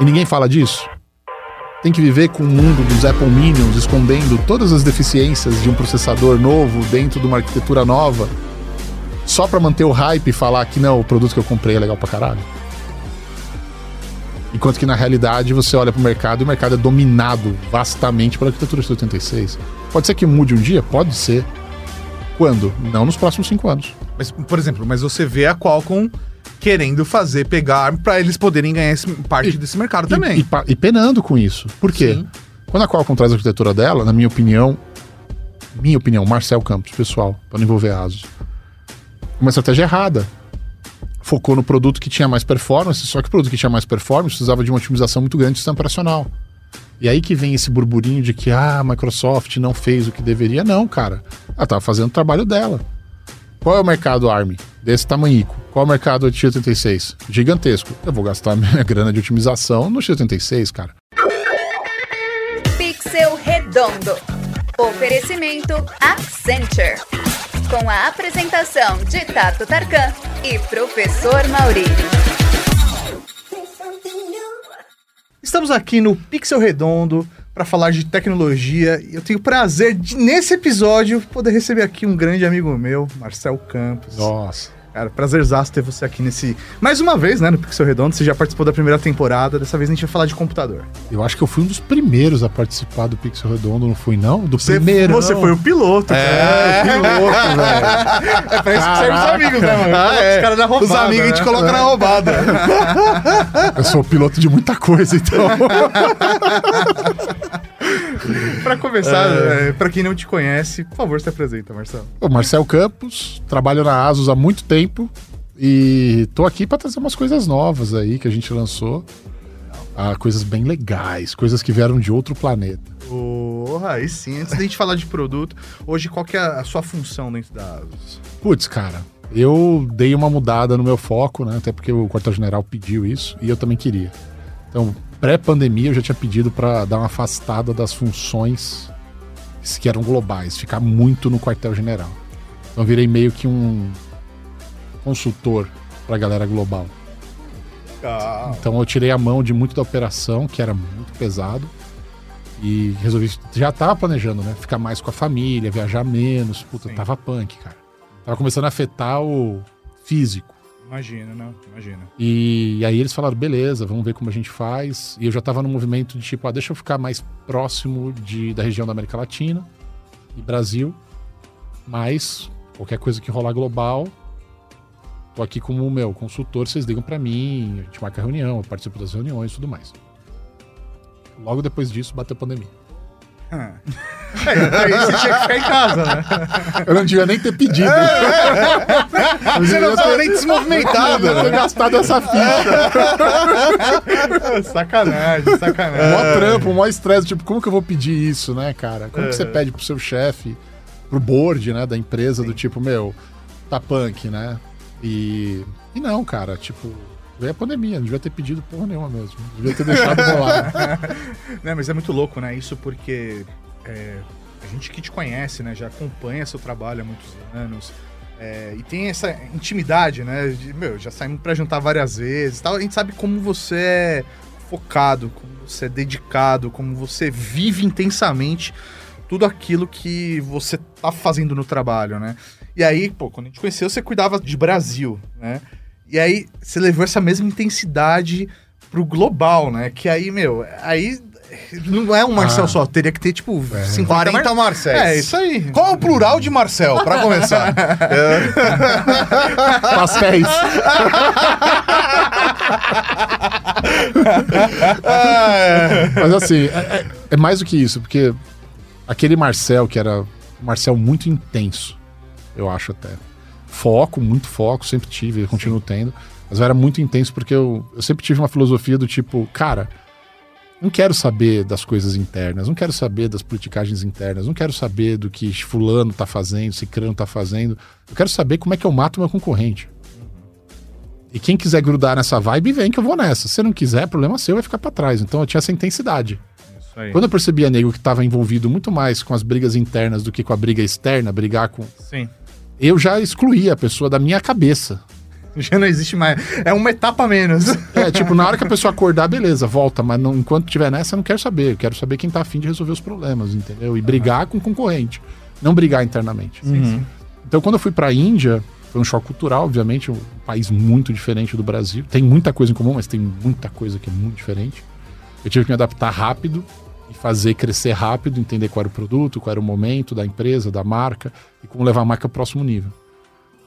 E ninguém fala disso? Tem que viver com o mundo dos Apple Minions escondendo todas as deficiências de um processador novo dentro de uma arquitetura nova, só para manter o hype e falar que não, o produto que eu comprei é legal pra caralho? Enquanto que na realidade você olha pro mercado e o mercado é dominado vastamente pela arquitetura de 86. Pode ser que mude um dia? Pode ser. Quando? Não nos próximos cinco anos. Mas, por exemplo, mas você vê a Qualcomm querendo fazer pegar para eles poderem ganhar esse, parte E- desse mercado E- também. E, e penando com isso. Por quê? Sim. Quando a Qualcomm traz a arquitetura dela, na minha opinião, minha opinião, Marcel Campos, pessoal, para não envolver ASUS, uma estratégia errada. Focou no produto que tinha mais performance, só que o produto que tinha mais performance precisava de uma otimização muito grande do sistema operacional. E aí que vem esse burburinho de que ah, a Microsoft não fez o que deveria. Não, cara. Ela estava fazendo o trabalho dela. Qual é o mercado ARM? Desse tamanhico. Qual é o mercado de x86? Gigantesco. Eu vou gastar minha grana de otimização no x86, cara. Pixel Redondo. Oferecimento Accenture. Com a apresentação de Tato Tarkan e Professor Maurílio. Estamos aqui no Pixel Redondo para falar de tecnologia eu tenho o prazer de, nesse episódio, poder receber aqui um grande amigo meu, Marcel Campos. Nossa. Cara, prazerzaço ter você aqui nesse. Mais uma vez, né, no Pixel Redondo. Você já participou da primeira temporada. Dessa vez a gente vai falar de computador. Eu acho que eu fui um dos primeiros a participar do Pixel Redondo, não fui, não? Do Você, primeiro. você foi o piloto. É, cara. piloto, velho. É pra isso que servem os amigos, né, mano? Ah, é. Os caras da roubada. Os amigos a gente né? coloca na roubada. Eu sou piloto de muita coisa, então. Pra começar, é, pra quem não te conhece, por favor, se apresenta, Marcelo. O Marcel Campos, trabalho na ASUS há muito tempo e tô aqui para trazer umas coisas novas aí que a gente lançou. Ah, coisas bem legais, coisas que vieram de outro planeta. Porra, aí sim. Antes da gente falar de produto, hoje qual que é a sua função dentro da ASUS? Putz, cara, eu dei uma mudada no meu foco, né? Até porque o quartel-general pediu isso e eu também queria. Então, pré-pandemia, eu já tinha pedido para dar uma afastada das funções que eram globais, ficar muito no quartel-general. Então, virei meio que um consultor para a galera global. Ah, Então, eu tirei a mão de muito da operação, que era muito pesado, e resolvi. Já tava planejando, né? Ficar mais com a família, viajar menos. Puta, Sim. tava punk, cara. Tava começando a afetar o físico. Imagina, não? Imagina. E, aí eles falaram, beleza, vamos ver como a gente faz. E eu já tava no movimento de tipo, ah, deixa eu ficar mais próximo de, da região da América Latina e Brasil. Mas qualquer coisa que rolar global, tô aqui como meu consultor, vocês ligam pra mim, a gente marca reunião, eu participo das reuniões e tudo mais. Logo depois disso, bateu a pandemia. É, aí você tinha que ficar em casa, né? Eu não devia nem ter pedido. Você não tava nem desmovimentado, Eu ter né? gastado essa ficha. sacanagem, sacanagem. Mó trampo, mó estresse. Tipo, como que eu vou pedir isso, né, cara? Como que você É. pede pro seu chefe, pro board, né, da empresa, do tipo, meu, tá punk, né? E. E não, cara, tipo. A pandemia, não devia ter pedido porra nenhuma mesmo. Devia ter deixado rolar. Né, mas é muito louco, né? Isso porque é, a gente que te conhece, né? Já acompanha seu trabalho há muitos anos. é, e tem essa intimidade, né? de, meu, já saímos pra jantar várias vezes tal. A gente sabe como você é focado, como você é dedicado, como você vive intensamente tudo aquilo que você tá fazendo no trabalho, né? E aí, pô, quando a gente conheceu, você cuidava de Brasil, né? E aí você levou essa mesma intensidade pro global, né? Que aí, meu, aí não é um Marcel Ah. só, teria que ter, tipo, 50 40 Mar... Marcéis. É, isso aí. Qual é o plural de Marcel, pra começar? Pastéis. Mas assim, é, é- é mais do que isso, porque aquele Marcel, que era um Marcel muito intenso, eu acho até. Foco, muito foco, sempre tive, continuo tendo. Mas eu era muito intenso porque eu, eu sempre tive uma filosofia do tipo, cara, não quero saber das coisas internas, não quero saber das politicagens internas, não quero saber do que fulano tá fazendo, cicrano tá fazendo. Eu quero saber como é que eu mato meu concorrente. E quem quiser grudar nessa vibe, vem que eu vou nessa. Se não quiser, problema seu, vai ficar pra trás. Então eu tinha essa intensidade. Isso aí. Quando eu percebia nego que estava envolvido muito mais com as brigas internas do que com a briga externa, brigar com. Sim. Eu já excluía a pessoa da minha cabeça. Já não existe mais. É uma etapa menos. É, tipo, na hora que a pessoa acordar, beleza, volta. Mas não, enquanto tiver nessa, eu não quero saber. Eu quero saber quem tá afim de resolver os problemas, entendeu? E brigar com o concorrente. Não brigar internamente. Então, quando eu fui pra Índia, foi um choque cultural, obviamente, um país muito diferente do Brasil. Tem muita coisa em comum, mas tem muita coisa que é muito diferente. Eu tive que me adaptar rápido e fazer crescer rápido, entender qual era o produto, qual era o momento da empresa, da marca e como levar a marca ao próximo nível.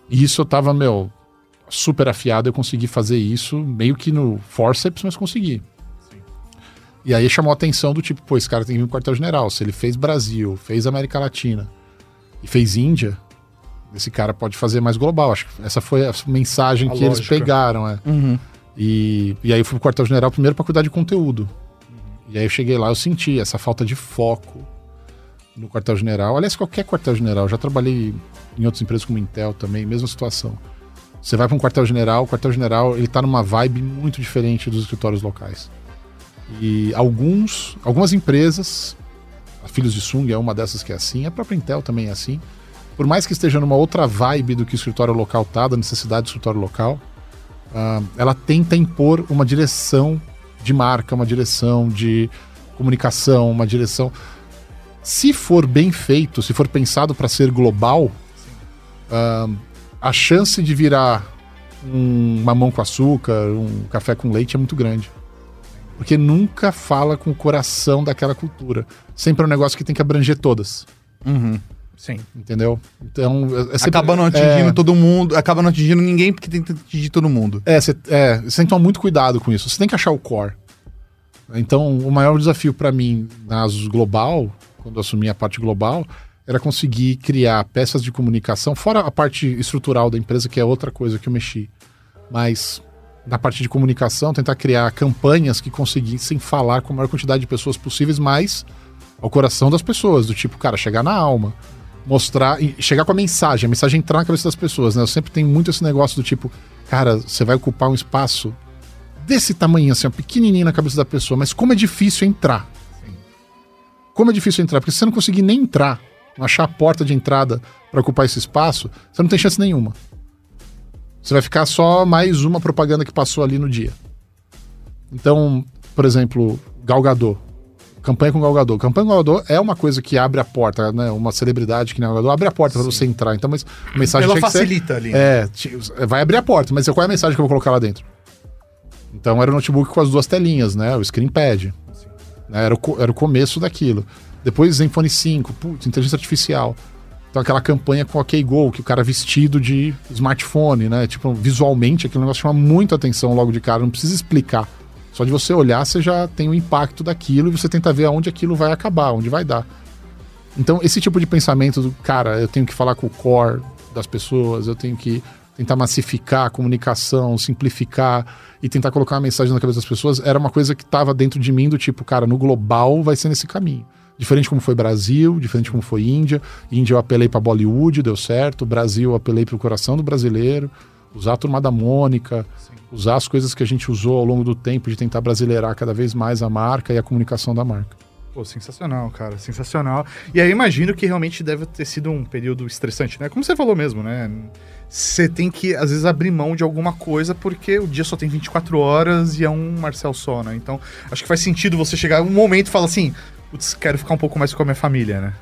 E isso eu tava, meu, super afiado, eu consegui fazer isso meio que no forceps, mas consegui. E aí chamou a atenção do tipo, pô, esse cara tem que vir no quartel-general. Se ele fez Brasil, fez América Latina e fez Índia, esse cara pode fazer mais global. Acho que essa foi a mensagem A que eles lógica. pegaram, é. E, e aí eu fui pro quartel-general primeiro para cuidar de conteúdo. E aí eu cheguei lá, eu senti essa falta de foco no quartel-general. Aliás, qualquer quartel-general. Já trabalhei em outras empresas como Intel também, mesma situação. Você vai para um quartel-general, o quartel-general ele tá numa vibe muito diferente dos escritórios locais. E alguns, algumas empresas, a Filhos de Sung é uma dessas que é assim, a própria Intel também é assim. Por mais que esteja numa outra vibe do que o escritório local tá, da necessidade do escritório local, ah, ela tenta impor uma direção de marca, uma direção de comunicação, uma direção. Se for bem feito, se for pensado para ser global, ah, a chance de virar um mamão com açúcar, um café com leite é muito grande. Porque nunca fala com o coração daquela cultura. Sempre é um negócio que tem que abranger todas. Sim. Entendeu? Então. É sempre- Acaba não atingindo é, todo mundo, acaba não atingindo ninguém porque tem que atingir todo mundo. É, você é, você tem que tomar muito cuidado com isso. Você tem que achar o core. Então, o maior desafio para mim na Asus Global, quando eu assumi a parte global, era conseguir criar peças de comunicação, fora a parte estrutural da empresa, que é outra coisa que eu mexi. Mas na parte de comunicação, tentar criar campanhas que conseguissem falar com a maior quantidade de pessoas possíveis, mas ao coração das pessoas, do tipo, cara, chegar na alma. Mostrar, e chegar com a mensagem, a mensagem entrar na cabeça das pessoas, né? Eu sempre tenho muito esse negócio do tipo, cara, você vai ocupar um espaço desse tamanho, assim, pequenininho na cabeça da pessoa, mas como é difícil entrar. Como é difícil entrar, porque se você não conseguir nem entrar, não achar a porta de entrada para ocupar esse espaço, você não tem chance nenhuma. Você vai ficar só mais uma propaganda que passou ali no dia. Então, por exemplo, Galgador. Campanha com Galgador. Campanha com Galgador é uma coisa que abre a porta, né? Uma celebridade que nem Galgador abre a porta para você entrar. Então, mas a mensagem Ela que ser- facilita ali. né? é, vai abrir a porta, mas qual é a mensagem que eu vou colocar lá dentro? Então era o notebook com as duas telinhas, né? O screen pad. Né? Era, o, era o começo daquilo. Depois Zenfone 5, putz, inteligência artificial. Então aquela campanha com OK Go, que o cara vestido de smartphone, né? Tipo, visualmente aquele negócio chama muito atenção logo de cara, não precisa explicar. Só de você olhar, você já tem o impacto daquilo e você tenta ver aonde aquilo vai acabar, onde vai dar. Então, esse tipo de pensamento do cara, eu tenho que falar com o core das pessoas, eu tenho que tentar massificar a comunicação, simplificar e tentar colocar uma mensagem na cabeça das pessoas, era uma coisa que estava dentro de mim do tipo, cara, no global vai ser nesse caminho. Diferente como foi Brasil, diferente como foi Índia. Índia eu apelei para Bollywood, deu certo. Brasil eu apelei para o coração do brasileiro. Usar a turma da Mônica, usar as coisas que a gente usou ao longo do tempo de tentar brasileirar cada vez mais a marca e a comunicação da marca. Pô, sensacional, cara, sensacional. E aí imagino que realmente deve ter sido um período estressante, né? Como você falou mesmo, né? Você tem que, às vezes, abrir mão de alguma coisa porque o dia só tem 24 horas e é um Marcel só, né? Então, acho que faz sentido você chegar um momento e falar assim, putz, quero ficar um pouco mais com a minha família, né?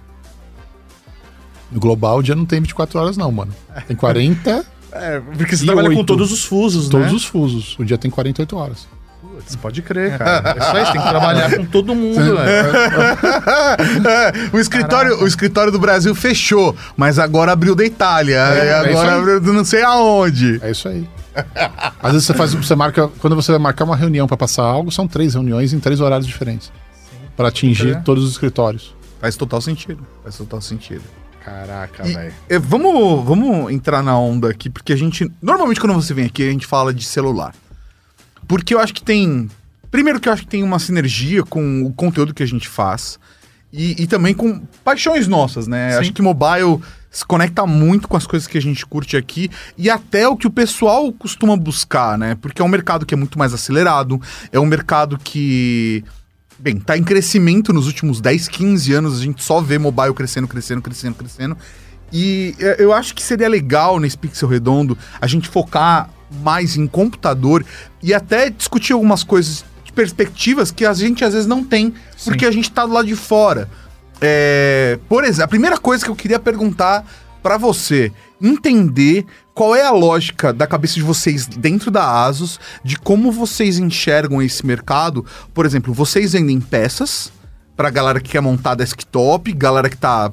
No global, o dia não tem 24 horas, não, mano. Tem 40, É, porque você E trabalha com oito. todos os fusos, todos né? os fusos. O dia tem 48 horas. Putz, pode crer, cara. É isso aí, você tem que trabalhar com todo mundo, velho. o, escritório, o escritório do Brasil fechou, mas agora abriu da Itália. É, é isso agora aí. abriu do não sei aonde. É isso aí. Às vezes você faz, você marca, quando você vai marcar uma reunião para passar algo, são três reuniões em três horários diferentes. Para atingir todos os escritórios. Faz total sentido. Faz total sentido. Caraca, velho. eh, vamos, vamos entrar na onda aqui, porque a gente. Normalmente, quando você vem aqui, a gente fala de celular. Porque eu acho que tem. Primeiro, que eu acho que tem uma sinergia com o conteúdo que a gente faz. E, e também com paixões nossas, né? Sim. Acho que mobile se conecta muito com as coisas que a gente curte aqui e até o que o pessoal costuma buscar, né? Porque é um mercado que é muito mais acelerado, é um mercado que. Bem, tá em crescimento nos últimos 10, 15 anos, a gente só vê mobile crescendo, crescendo, crescendo, crescendo. E é, eu acho que seria legal nesse Pixel Redondo a gente focar mais em computador e até discutir algumas coisas de perspectivas que a gente às vezes não tem, porque a gente tá do lado de fora. É, por exemplo, a primeira coisa que eu queria perguntar pra você, entender qual é a lógica da cabeça de vocês dentro da Asus, de como vocês enxergam esse mercado. Por exemplo, vocês vendem peças pra galera que quer montar desktop, galera que tá.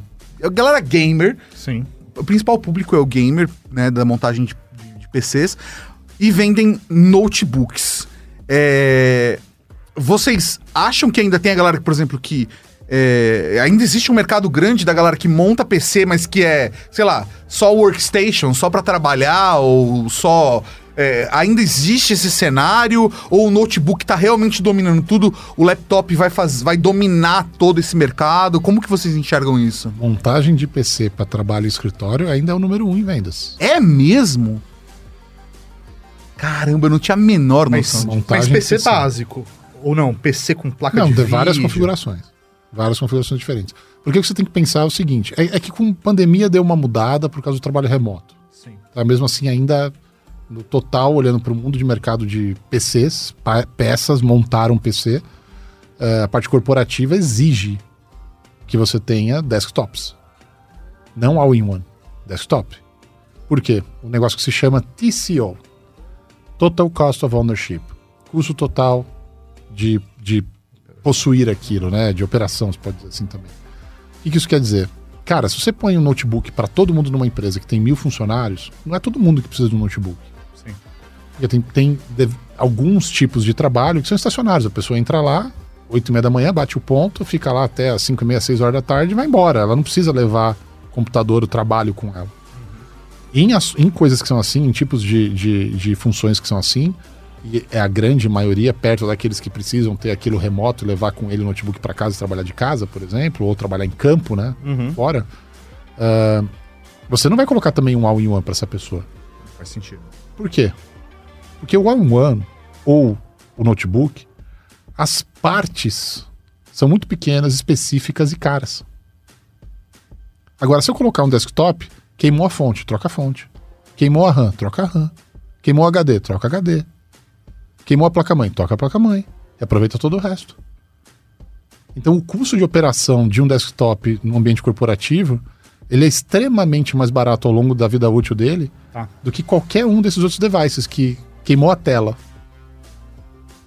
Galera gamer, Sim. o principal público é o gamer, né, da montagem de, de- de PCs, e vendem notebooks. É, vocês acham que ainda tem a galera, por exemplo, que é, ainda existe um mercado grande da galera que monta PC, mas que é, sei lá, só workstation, só pra trabalhar, ou só. é, ainda existe esse cenário, ou o notebook tá realmente dominando tudo, o laptop vai, faz, vai dominar todo esse mercado? Como que vocês enxergam isso? Montagem de PC para trabalho e escritório ainda é o número um em vendas. É mesmo? Caramba, eu não tinha a menor Mas, noção. montagem mas PC básico. Ou não, PC com placa Não, de de várias vídeo. configurações. Várias configurações diferentes. Porque o que você tem que pensar é o seguinte: é, é que com pandemia deu uma mudada por causa do trabalho remoto. Sim. Tá? Mesmo assim, ainda no total, olhando para o mundo de mercado de PCs, peças, montar um PC, eh, a parte corporativa exige que você tenha desktops. Não all-in-one, desktop. Por quê? Um negócio que se chama TCO Total Cost of Ownership custo total de, de possuir aquilo, né? De operação, se pode dizer assim também. O que que isso quer dizer? Cara, se você põe um notebook para todo mundo numa empresa que tem mil funcionários, não é todo mundo que precisa de um notebook. Sim. Porque tem, tem dev- alguns tipos de trabalho que são estacionários. A pessoa entra lá, 8 e meia da manhã, bate o ponto, fica lá até as 5 e meia, 6 horas da tarde e vai embora. Ela não precisa levar o computador, o trabalho com ela. Em, ass- em coisas que são assim, em tipos de, de, de funções que são assim, e é a grande maioria perto daqueles que precisam ter aquilo remoto, levar com ele o notebook para casa e trabalhar de casa, por exemplo, ou trabalhar em campo, né? Uhum. Fora. ah, você não vai colocar também um all-in-one para essa pessoa. Faz sentido. Por quê? Porque o all-in-one ou o notebook, as partes são muito pequenas, específicas e caras. Agora, se eu colocar um desktop, queimou a fonte, troca a fonte. Queimou a RAM, troca a RAM. Queimou o HD, troca HD. Queimou a placa-mãe, troca a placa-mãe. E aproveita todo o resto. Então, o custo de operação de um desktop no ambiente corporativo, ele é extremamente mais barato ao longo da vida útil dele Tá. do que qualquer um desses outros devices que queimou a tela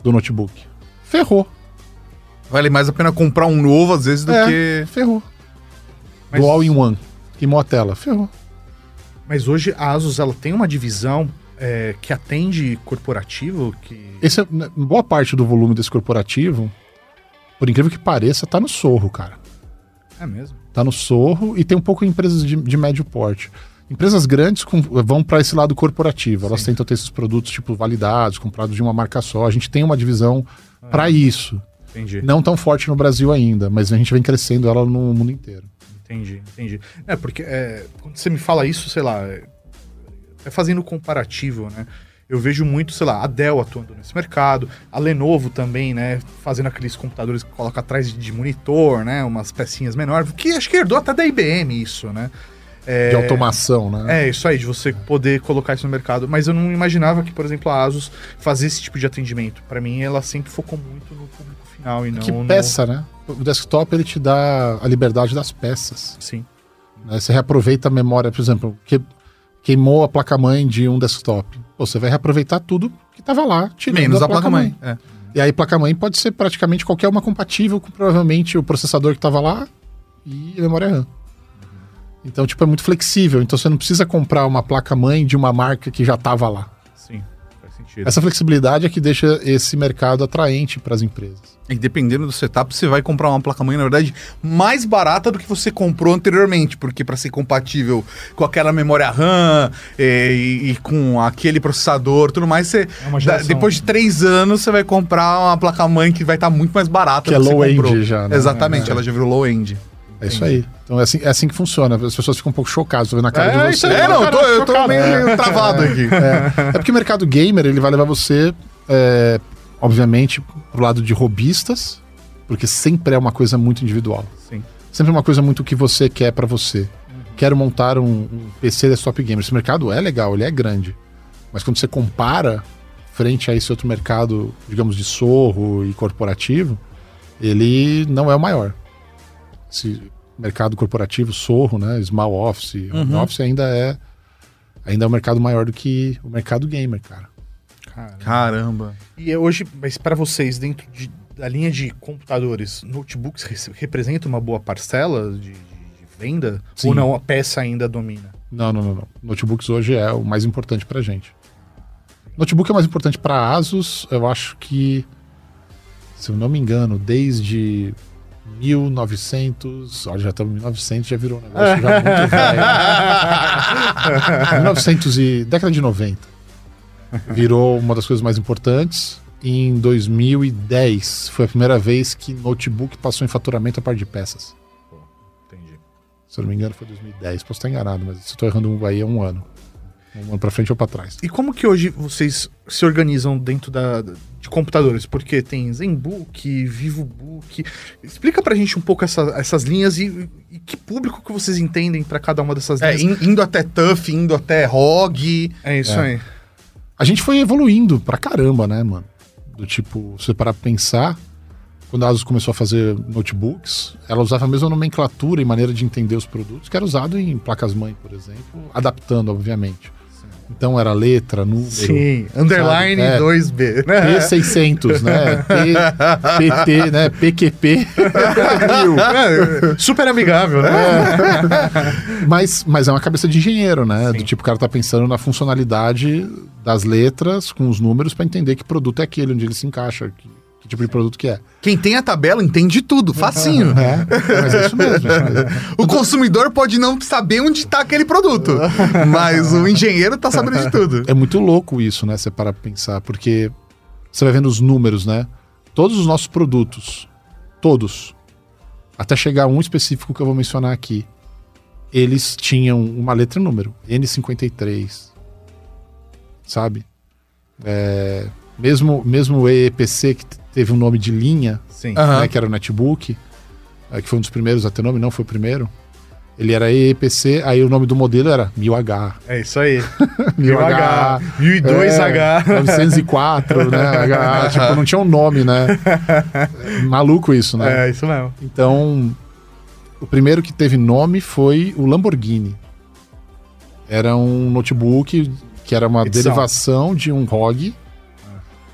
do notebook. Ferrou. Vale mais a pena comprar um novo, às vezes, do É, que. ferrou. Mas- Do all-in-one. Queimou a tela. Ferrou. Mas hoje a Asus ela tem uma divisão é, que atende corporativo, que Esse é, né, boa parte do volume desse corporativo, por incrível que pareça, tá no sorro, cara. é mesmo. Tá no sorro e tem um pouco empresas de, de médio porte. Empresas grandes com- vão para esse lado corporativo. Elas tentam ter esses produtos tipo validados, comprados de uma marca só. A gente tem uma divisão para isso. Entendi. Não tão forte no Brasil ainda, mas a gente vem crescendo ela no mundo inteiro. Entendi, entendi. É, porque é, quando você me fala isso, sei lá, é, é fazendo comparativo, né? Eu vejo muito, sei lá, a Dell atuando nesse mercado, a Lenovo também, né? Fazendo aqueles computadores que coloca atrás de, monitor, né? Umas pecinhas menores, que acho que herdou até da IBM isso, né? É, De automação, né? É, isso aí, de você poder colocar isso no mercado. Mas eu não imaginava que, por exemplo, a Asus fazia esse tipo de atendimento. Pra mim, ela sempre focou muito no público final e não que no... peça, né? O desktop ele te dá a liberdade das peças. Sim. né? Você reaproveita a memória, por exemplo, que queimou a placa-mãe de um desktop. Pô, você vai reaproveitar tudo que estava lá, tirando Menos a a placa-mãe. É. E aí, placa-mãe pode ser praticamente qualquer uma compatível com provavelmente o processador que estava lá e a memória RAM. Então, tipo, é muito flexível. Então, você não precisa comprar uma placa-mãe de uma marca que já estava lá. Sim, faz sentido. Essa flexibilidade é que deixa esse mercado atraente para as empresas. E dependendo do setup, você vai comprar uma placa-mãe, na verdade, mais barata do que você comprou anteriormente, porque para ser compatível com aquela memória RAM eh, e, e com aquele processador tudo mais, você, É geração. depois de três anos, você vai comprar uma placa-mãe que vai estar muito mais barata Que é você low-end comprou. já, né? Exatamente, É. ela já virou low-end. É isso aí. Então, é assim, é assim que funciona. As pessoas ficam um pouco chocadas. Tô vendo a cara É, de aí. É, não, eu tô, eu tô meio travado aqui. É porque o mercado gamer ele vai levar você, é, obviamente, pro lado de robistas, porque sempre é uma coisa muito individual. Sim. Sempre é uma coisa muito que você quer pra você. Quero montar um, um PC desktop gamer. Esse mercado é legal, ele é grande. Mas quando você compara frente a esse outro mercado, digamos, de sorro e corporativo, ele não é o maior. Esse mercado corporativo, sorro, né, small office, home Uhum. office ainda é ainda é um mercado maior do que o mercado gamer, cara. Cara. Caramba. E hoje, mas para vocês, dentro de- da linha de computadores, notebooks re- representa uma boa parcela de, de- de venda? Sim. Ou não, a peça ainda domina? Não, não, não, não. Notebooks hoje é o mais importante pra gente. Notebook é mais importante pra Asus, eu acho que, se eu não me engano, desde 1900, olha, já estamos em 1900, já virou um negócio já muito velho. 1900 e década de 90. Virou uma das coisas mais importantes. Em 2010 foi a primeira vez que notebook passou em faturamento a par de peças. Entendi. Se eu não me engano, foi 2010. Posso estar enganado, mas se eu tô errando um aí é um ano. Um ano pra frente ou pra trás. E como que hoje vocês se organizam dentro da, de computadores? Porque tem ZenBook, VivoBook. Explica pra gente um pouco essa- essas linhas e, e que público que vocês entendem pra cada uma dessas É, linhas. in- indo até Tough, indo até ROG. É, isso É. aí. A gente foi evoluindo pra caramba, né, mano? Do tipo, você parar pra pensar, quando a Asus começou a fazer notebooks, ela usava a mesma nomenclatura e maneira de entender os produtos que era usado em placas-mãe, por exemplo, adaptando, obviamente. Então era letra, número. Sim, underline É. 2B. né? P600, né? P, PT, né? PQP. É, super amigável, né? Mas, mas é uma cabeça de engenheiro, né? Sim. Do tipo, o cara tá pensando na funcionalidade das letras com os números pra entender que produto é aquele, onde ele se encaixa, que tipo de produto que é. Quem tem a tabela entende tudo, facinho. É, mas é isso mesmo. é isso mesmo. O consumidor pode não saber onde está aquele produto, mas o engenheiro tá sabendo de tudo. É muito louco isso, né? Você para pensar, porque você vai vendo os números, né? Todos os nossos produtos, todos, até chegar a um específico que eu vou mencionar aqui, eles tinham uma letra e número, N53, sabe? É, mesmo, mesmo o EEPC, que teve um nome de linha, Sim. Né, que era o netbook, é, que foi um dos primeiros a ter nome, não foi o primeiro, ele era EEPC, aí o nome do modelo era 1000H. É isso aí. 1000H. 1002H. 904, né? H, tipo, não tinha um nome, né? Maluco isso, né? É, isso mesmo. Então, o primeiro que teve nome foi o Lamborghini. Era um notebook que era uma Edição. derivação de um ROG,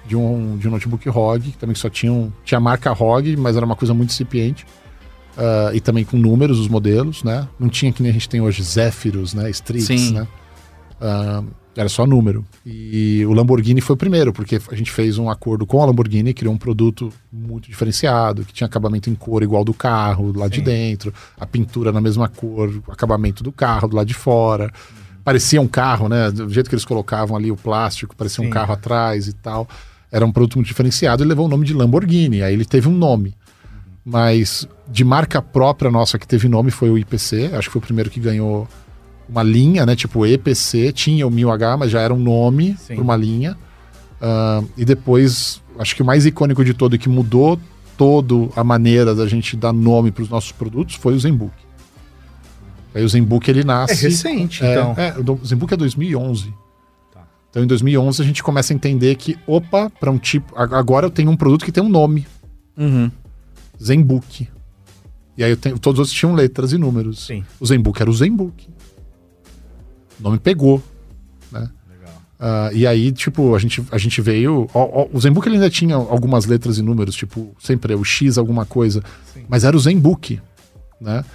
de um, de um notebook ROG, que também só tinha, um, tinha a marca ROG, mas era uma coisa muito incipiente. Ah, e também com números, os modelos, né? Não tinha que nem a gente tem hoje Zephyros, né? Strix, Sim. né? Ah, era só número. E o Lamborghini foi o primeiro, porque a gente fez um acordo com a Lamborghini, criou um produto muito diferenciado, que tinha acabamento em cor igual do carro, do lado de Sim. dentro, a pintura na mesma cor, o acabamento do carro do lado de fora. Parecia um carro, né? Do jeito que eles colocavam ali o plástico, parecia Sim. um carro atrás e tal. Era um produto muito diferenciado e levou o nome de Lamborghini. Aí ele teve um nome. Mas de marca própria nossa que teve nome foi o IPC. Acho que foi o primeiro que ganhou uma linha, né? Tipo EPC, tinha o 1000H, mas já era um nome para uma linha. Ah, e depois, acho que o mais icônico de todo e que mudou toda a maneira da gente dar nome para os nossos produtos foi o Zenbook. Aí o Zenbook ele É nasce. recente, É, então. é, o Zenbook é 2011. Então em 2011 a gente começa a entender que, opa, para um tipo. Agora eu tenho um produto que tem um nome. Uhum. Zenbook. E aí tenho, todos os outros tinham letras e números. Sim. O Zenbook era o Zenbook. O nome pegou. Né? Legal. Ah, e aí, tipo, a gente, a gente veio. ó, ó, o Zenbook ele ainda tinha algumas letras e números, tipo, sempre é o X alguma coisa. Sim. Mas era o Zenbook. Né?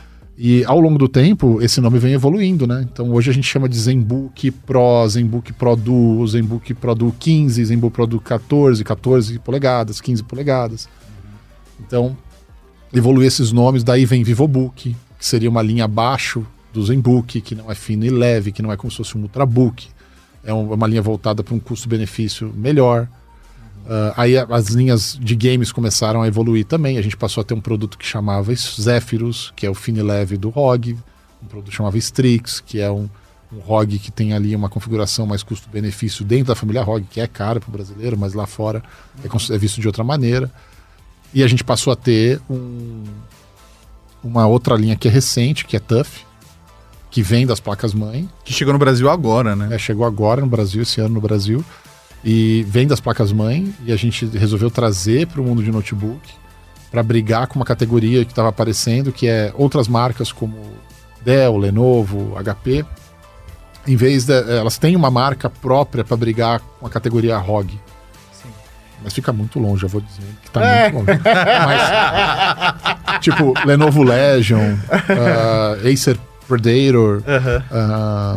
E ao longo do tempo, esse nome vem evoluindo, né? Então hoje a gente chama de Zenbook Pro, Zenbook Pro Duo, Zenbook Pro Duo 15, Zenbook Pro Duo 14, 14 polegadas, 15 polegadas. Então, evolui esses nomes, daí vem VivoBook, que seria uma linha abaixo do Zenbook, que não é fino e leve, que não é como se fosse um Ultrabook. É um- uma linha voltada para um custo-benefício melhor. Ah, aí as linhas de games começaram a evoluir também. A gente passou a ter um produto que chamava Zephyrus, que é o fino e leve do ROG. Um produto que chamava Strix, que é um, um ROG que tem ali uma configuração mais custo-benefício dentro da família ROG, que é cara para o brasileiro, mas lá fora é, é visto de outra maneira. E a gente passou a ter um- uma outra linha que é recente, que é Tough, que vem das placas-mãe. Que chegou no Brasil agora, né? É, chegou agora no Brasil, esse ano no Brasil. E vem das placas-mãe. E a gente resolveu trazer para o mundo de notebook para brigar com uma categoria que estava aparecendo, que é outras marcas como Dell, Lenovo, HP. Em vez de. Elas têm uma marca própria para brigar com a categoria ROG. Mas fica muito longe, eu vou dizer que tá muito longe. Mas, tipo, Lenovo Legion, uh, Acer Predator. uh,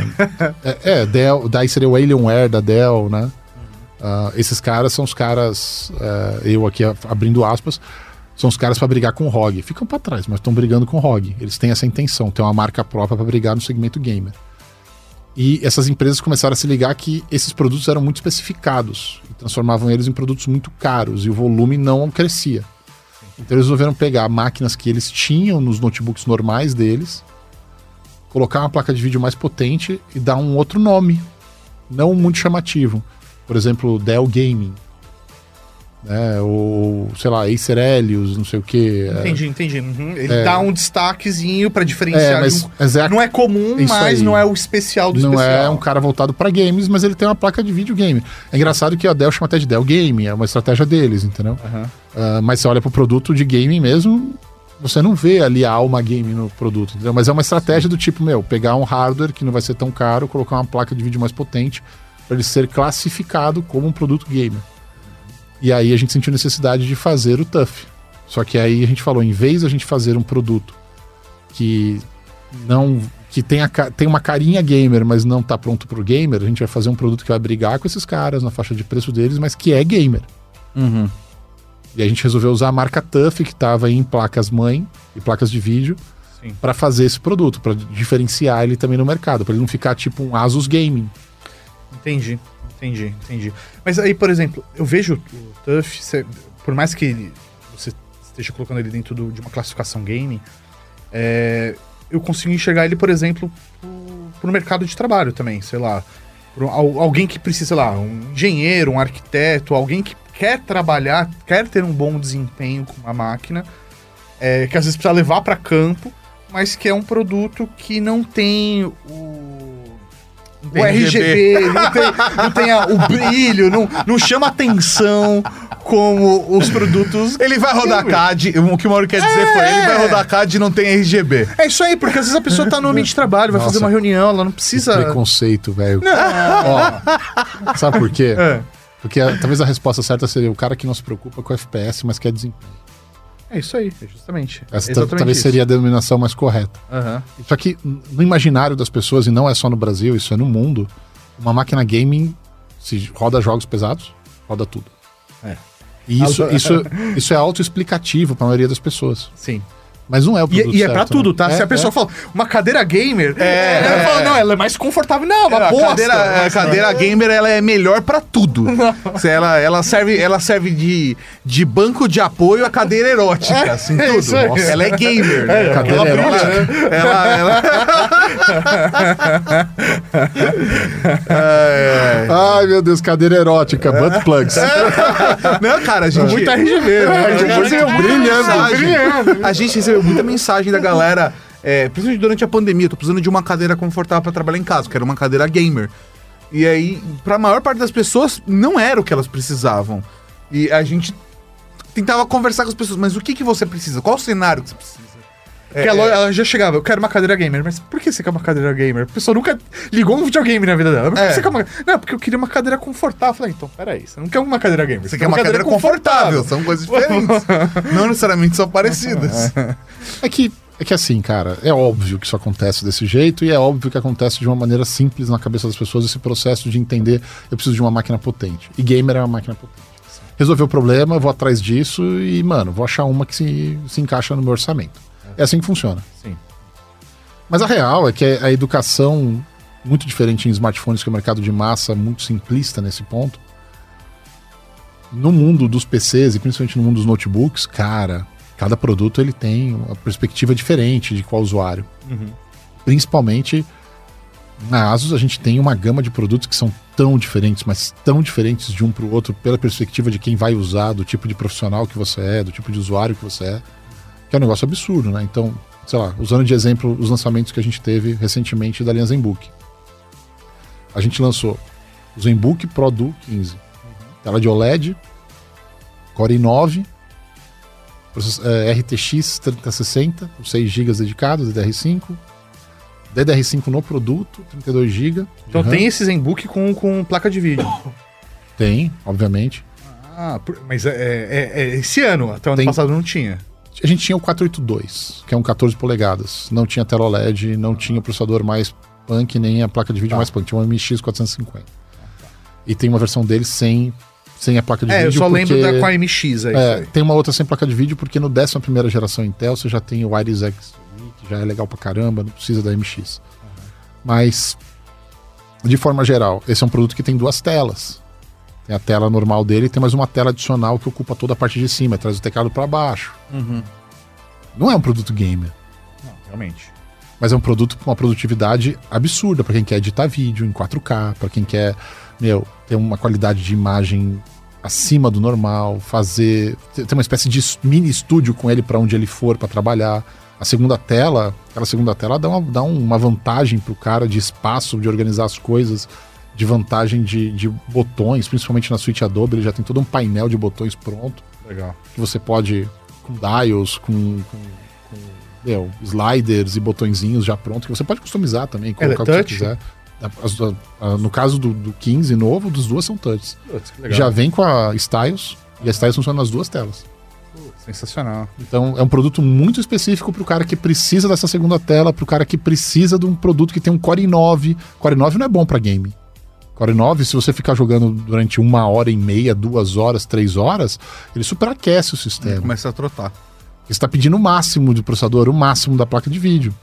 é, é, Dell, daí seria o Alienware da Dell, né? Uh, esses caras são os caras, uh, eu aqui abrindo aspas, são os caras para brigar com o ROG. Ficam para trás, mas estão brigando com o ROG. Eles têm essa intenção, tem uma marca própria para brigar no segmento gamer. E essas empresas começaram a se ligar que esses produtos eram muito especificados e transformavam eles em produtos muito caros e o volume não crescia. Então eles resolveram pegar máquinas que eles tinham nos notebooks normais deles, colocar uma placa de vídeo mais potente e dar um outro nome, não muito chamativo. Por exemplo, Dell Gaming, né? Ou, sei lá, Acer Helios, não sei o quê. Entendi, entendi. Uhum. Ele É. dá um destaquezinho pra diferenciar. É, mas, mas é Não é comum, Isso mas aí. não é o especial do não especial. é um cara voltado para games, mas ele tem uma placa de videogame. É engraçado que a Dell chama até de Dell Game, é uma estratégia deles, entendeu? Aham. Ah, mas você olha pro produto de gaming mesmo, você não vê ali a alma game no produto, entendeu? Mas é uma estratégia do tipo, meu, pegar um hardware que não vai ser tão caro, colocar uma placa de vídeo mais potente para ele ser classificado como um produto gamer. E aí a gente sentiu necessidade de fazer o TUF. Só que aí a gente falou, em vez de a gente fazer um produto que não que tem, a tem uma carinha gamer, mas não tá pronto pro gamer, a gente vai fazer um produto que vai brigar com esses caras na faixa de preço deles, mas que é gamer. Uhum. E a gente resolveu usar a marca TUF, que estava em placas mãe e placas de vídeo, para fazer esse produto, para diferenciar ele também no mercado, para ele não ficar tipo um Asus Gaming. Entendi, entendi, entendi. Mas aí, por exemplo, eu vejo o TUF, cê- por mais que ele- você esteja colocando ele dentro do- de uma classificação game, é, eu consigo enxergar ele, por exemplo, pro, pro mercado de trabalho também, sei lá. Alguém que precisa, sei lá, um engenheiro, um arquiteto, alguém que quer trabalhar, quer ter um bom desempenho com uma máquina, é, que às vezes precisa levar para campo, mas que é um produto que não tem o. O RGB, não tem, não tem a- o brilho, não, não chama atenção como os produtos. Ele vai rodar CAD, o que o Mauro quer dizer foi, ele vai rodar CAD e não tem RGB. É isso aí, porque às vezes a pessoa tá no ambiente de trabalho, vai Nossa. fazer uma reunião, ela não Que precisa. preconceito, velho. Ó, sabe por quê? É. Porque a- talvez a resposta certa seria o cara que não se preocupa com FPS, mas quer desempenho. É isso aí, é justamente. Essa ta- Exatamente talvez isso. seria a denominação mais correta. Aham. Só que no imaginário das pessoas, e não é só no Brasil, isso é no mundo, uma máquina gaming, se roda jogos pesados, roda tudo. É. E isso, isso, isso é autoexplicativo para a maioria das pessoas. Sim. Mas não é o E, produto e é pra certo, tudo, né? tá? É, Se a pessoa é. fala, uma cadeira gamer, é, ela fala, não, ela é mais confortável. Não, uma a bosta. cadeira, a cadeira gamer ela é melhor pra tudo. Se ela, ela serve, ela serve de, de banco de apoio a cadeira erótica, assim, é tudo. Nossa, ela é gamer. né? cadeira ela, erótica. ela, ela- É, é. Ai, meu Deus, cadeira erótica, butt plugs. Não, cara, a gente. Muito RGB, né? A gente recebeu muita Brilhando. A gente recebeu muita mensagem da galera, é, principalmente durante a pandemia. Tô precisando de uma cadeira confortável pra trabalhar em casa, que era uma cadeira gamer. E aí, pra maior parte das pessoas, não era o que elas precisavam. E a gente tentava conversar com as pessoas, mas o que, que você precisa? Qual o cenário que você precisa? Porque ela, ela já chegava, eu quero uma cadeira gamer. Mas por que você quer uma cadeira gamer? A pessoa nunca ligou um videogame na vida dela. Por que É. você quer uma... Não, porque eu queria uma cadeira confortável. Eu falei, então, peraí, você não quer uma cadeira gamer. Você quer uma cadeira confortável, são coisas diferentes. não necessariamente são parecidas. É que, é que assim, cara, é óbvio que isso acontece desse jeito e é óbvio que acontece de uma maneira simples na cabeça das pessoas esse processo de entender eu preciso de uma máquina potente. E gamer é uma máquina potente. Resolveu o problema, vou atrás disso e, mano, vou achar uma que se, se encaixa no meu orçamento. É assim que funciona. Sim. Mas a real é que a educação, muito diferente em smartphones, que é um mercado de massa muito simplista nesse ponto, no mundo dos PCs e principalmente no mundo dos notebooks, cara, cada produto ele tem uma perspectiva diferente de qual usuário. Principalmente na Asus a gente tem uma gama de produtos que são tão diferentes, mas tão diferentes de um para o outro pela perspectiva de quem vai usar, do tipo de profissional que você é, do tipo de usuário que você é, que é um negócio absurdo, né? Então, sei lá, usando de exemplo os lançamentos que a gente teve recentemente da linha ZenBook. A gente lançou o ZenBook Pro Duo 15. Tela de OLED, Core i9, process- é, RTX 3060, com 6 GB dedicados, DDR5. DDR5 no produto, 32 GB. Então tem esse ZenBook com, com placa de vídeo. Tem, obviamente. Ah, mas é, é- é esse ano, até o ano Tem. passado não tinha. A gente tinha o 482, que é um 14 polegadas. Não tinha tela OLED, não tinha o processador mais punk, nem a placa de vídeo Tá. mais punk. Tinha um MX 450. E tem uma versão dele sem, sem a placa de É, eu vídeo. só lembro porque- da com a MX aí. É, tem uma outra sem placa de vídeo, porque no 11 geração Intel você já tem o Iris X, que já é legal pra caramba, não precisa da MX. Mas, de forma geral, esse é um produto que tem duas telas. Tem a tela normal dele e tem mais uma tela adicional que ocupa toda a parte de cima, traz o teclado pra baixo. Não é um produto gamer, Não, realmente. mas é um produto com uma produtividade absurda pra quem quer editar vídeo em 4K, pra quem quer, meu, ter uma qualidade de imagem acima do normal, fazer ter uma espécie de mini estúdio com ele pra onde ele for pra trabalhar. A segunda tela, aquela segunda tela dá uma, dá uma vantagem pro cara de espaço, de organizar as coisas, de vantagem de, de botões, principalmente na suíte Adobe, ele já tem todo um painel de botões pronto Legal. que você pode com dials, com, com, com, meu, sliders e botõezinhos já pronto, que você pode customizar também, colocar o que você touch? quiser. As- a- a- no caso do, do 15 novo, dos duas são touches. Putz, que legal. Já vem com a Styles, e a Styles funciona nas duas telas. Sensacional. Então é um produto muito específico para o cara que precisa dessa segunda tela, para o cara que precisa de um produto que tem um Core i9. Core i9 não é bom para game. Core i9, se você ficar jogando durante uma hora e meia, duas horas, três horas, ele superaquece o sistema. Começa a trotar. Você está pedindo o máximo do processador, o máximo da placa de vídeo.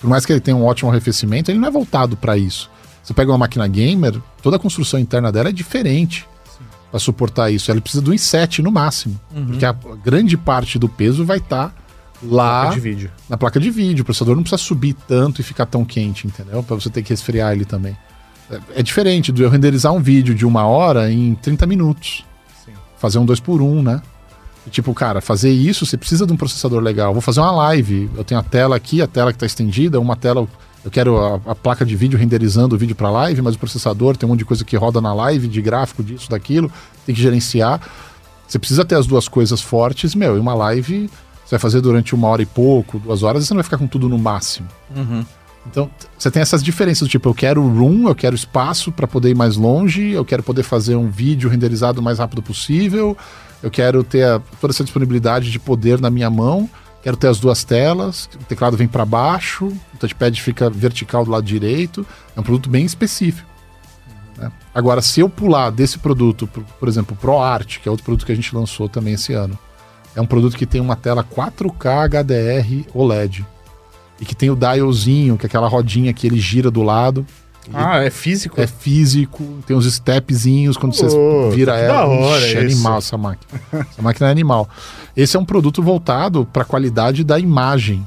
Por mais que ele tenha um ótimo arrefecimento, ele não é voltado para isso. Você pega uma máquina gamer, toda a construção interna dela é diferente para suportar isso. Ela precisa do i7 no máximo, porque a grande parte do peso vai estar lá Placa de vídeo. na placa de vídeo. O processador não precisa subir tanto e ficar tão quente, entendeu? Para você ter que resfriar ele também. É, é diferente do eu renderizar um vídeo de uma hora em 30 minutos. Sim. Fazer um 2 por 1 um, né? E, tipo, cara, fazer isso, você precisa de um processador legal. Vou fazer uma live. Eu tenho a tela aqui, a tela que está estendida, uma tela. Eu quero a, a placa de vídeo renderizando o vídeo para live, mas o processador tem um monte de coisa que roda na live, de gráfico, disso, daquilo, tem que gerenciar. Você precisa ter as duas coisas fortes, meu, e uma live você vai fazer durante uma hora e pouco, duas horas, e você não vai ficar com tudo no máximo. Então, você tem essas diferenças, tipo, eu quero room, eu quero espaço para poder ir mais longe, eu quero poder fazer um vídeo renderizado o mais rápido possível, eu quero ter a- toda essa disponibilidade de poder na minha mão, quero ter as duas telas, o teclado vem para baixo, o touchpad fica vertical do lado direito, é um produto bem específico. né? Agora, se eu pular desse produto, pro- por exemplo, ProArt, que é outro produto que a gente lançou também esse ano, é um produto que tem uma tela 4K HDR OLED e que tem o dialzinho, que é aquela rodinha que ele gira do lado. Ah, é físico? É físico, tem uns stepzinhos quando você Pô, vira que ela. da hora Ixi, é animal essa máquina. essa máquina é animal. Esse é um produto voltado para a qualidade da imagem.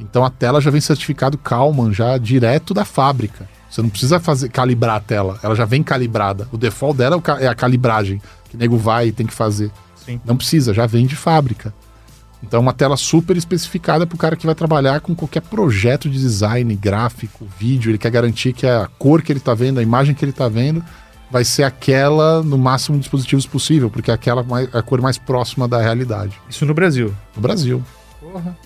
Então a tela já vem certificado Kalman, já direto da fábrica. Você não precisa fazer calibrar a tela, ela já vem calibrada. O default dela é é a calibragem, que o nego vai e tem que fazer. Sim. Não precisa, já vem de fábrica. Então, uma tela super especificada para o cara que vai trabalhar com qualquer projeto de design, gráfico, vídeo. Ele quer garantir que a cor que ele está vendo, a imagem que ele está vendo, vai ser aquela no máximo de dispositivos possível, porque é aquela mais, a cor mais próxima da realidade. Isso no Brasil. No Brasil, Porra.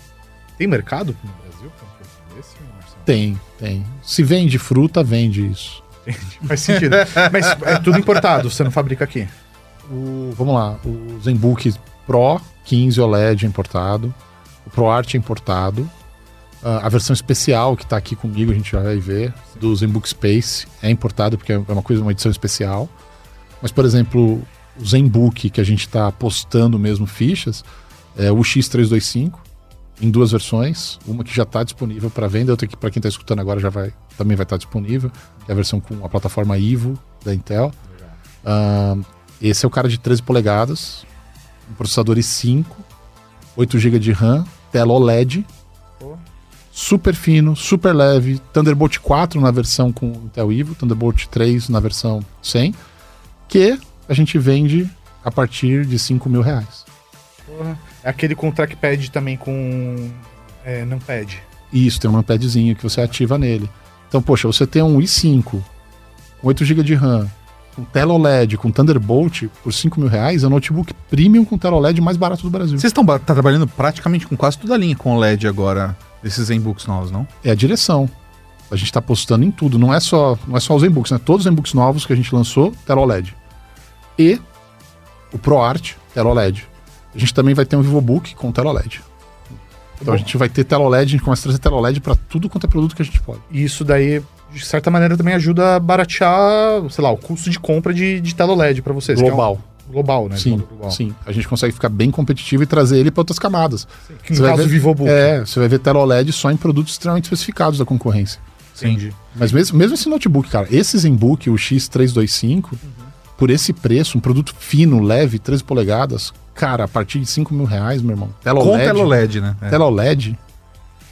Tem mercado no Brasil pra um produto desse, Marcelo? tem, tem. Se vende fruta, vende isso. Faz sentido. Mas é tudo importado, você não fabrica aqui. O, vamos lá, o ZenBook Pro 15 OLED é importado, o ProArt é importado, Ah, a versão especial que está aqui comigo, a gente já vai ver, do ZenBook Space, é importado porque é uma coisa, uma edição especial. Mas, por exemplo, o ZenBook que a gente está postando mesmo fichas, é o X325, em duas versões, uma que já está disponível para venda, outra que para quem está escutando agora já vai também vai estar disponível, que é a versão com a plataforma Ivo da Intel. Ah, esse é o cara de 13 polegadas, um processador i5, 8 GB de RAM, tela OLED, Pô. super fino, super leve, Thunderbolt 4 na versão com Intel Evo, Thunderbolt 3 na versão 100, que a gente vende a partir de 5 mil reais. Porra. É aquele com trackpad também com é, numpad. Isso, tem um numpadzinho que você ativa nele. Então, poxa, você tem um i5 com 8 GB de RAM, com tela OLED, com Thunderbolt por 5 mil reais, é o notebook premium com tela OLED mais barato do Brasil. Vocês estão tá trabalhando praticamente com quase toda a linha com OLED agora, desses ZenBooks novos, não? É a direção. A gente está postando em tudo, não é só, não é só os Zenbooks, né? Todos os Zenbooks novos que a gente lançou, tela OLED. E o ProArt, tela OLED. A gente também vai ter um VivoBook com tela OLED. Então a gente vai ter tela OLED, a gente começa a trazer tela OLED para tudo quanto é produto que a gente pode. E isso daí, de certa maneira, também ajuda a baratear, sei lá, o custo de compra de, de tela OLED para vocês. é um- Global. global, né? Sim, Global. sim. A gente consegue ficar bem competitivo e trazer ele para outras camadas. Que no caso ver- do VivoBook. É, você vai ver tela OLED só em produtos extremamente especificados da concorrência. Entendi. Mas mesmo, mesmo esse notebook, cara, esse ZenBook, o X325, por esse preço, um produto fino, leve, 13 polegadas, cara, a partir de 5 mil reais, meu irmão. Tela Com OLED. tela OLED, né? É. Tela OLED,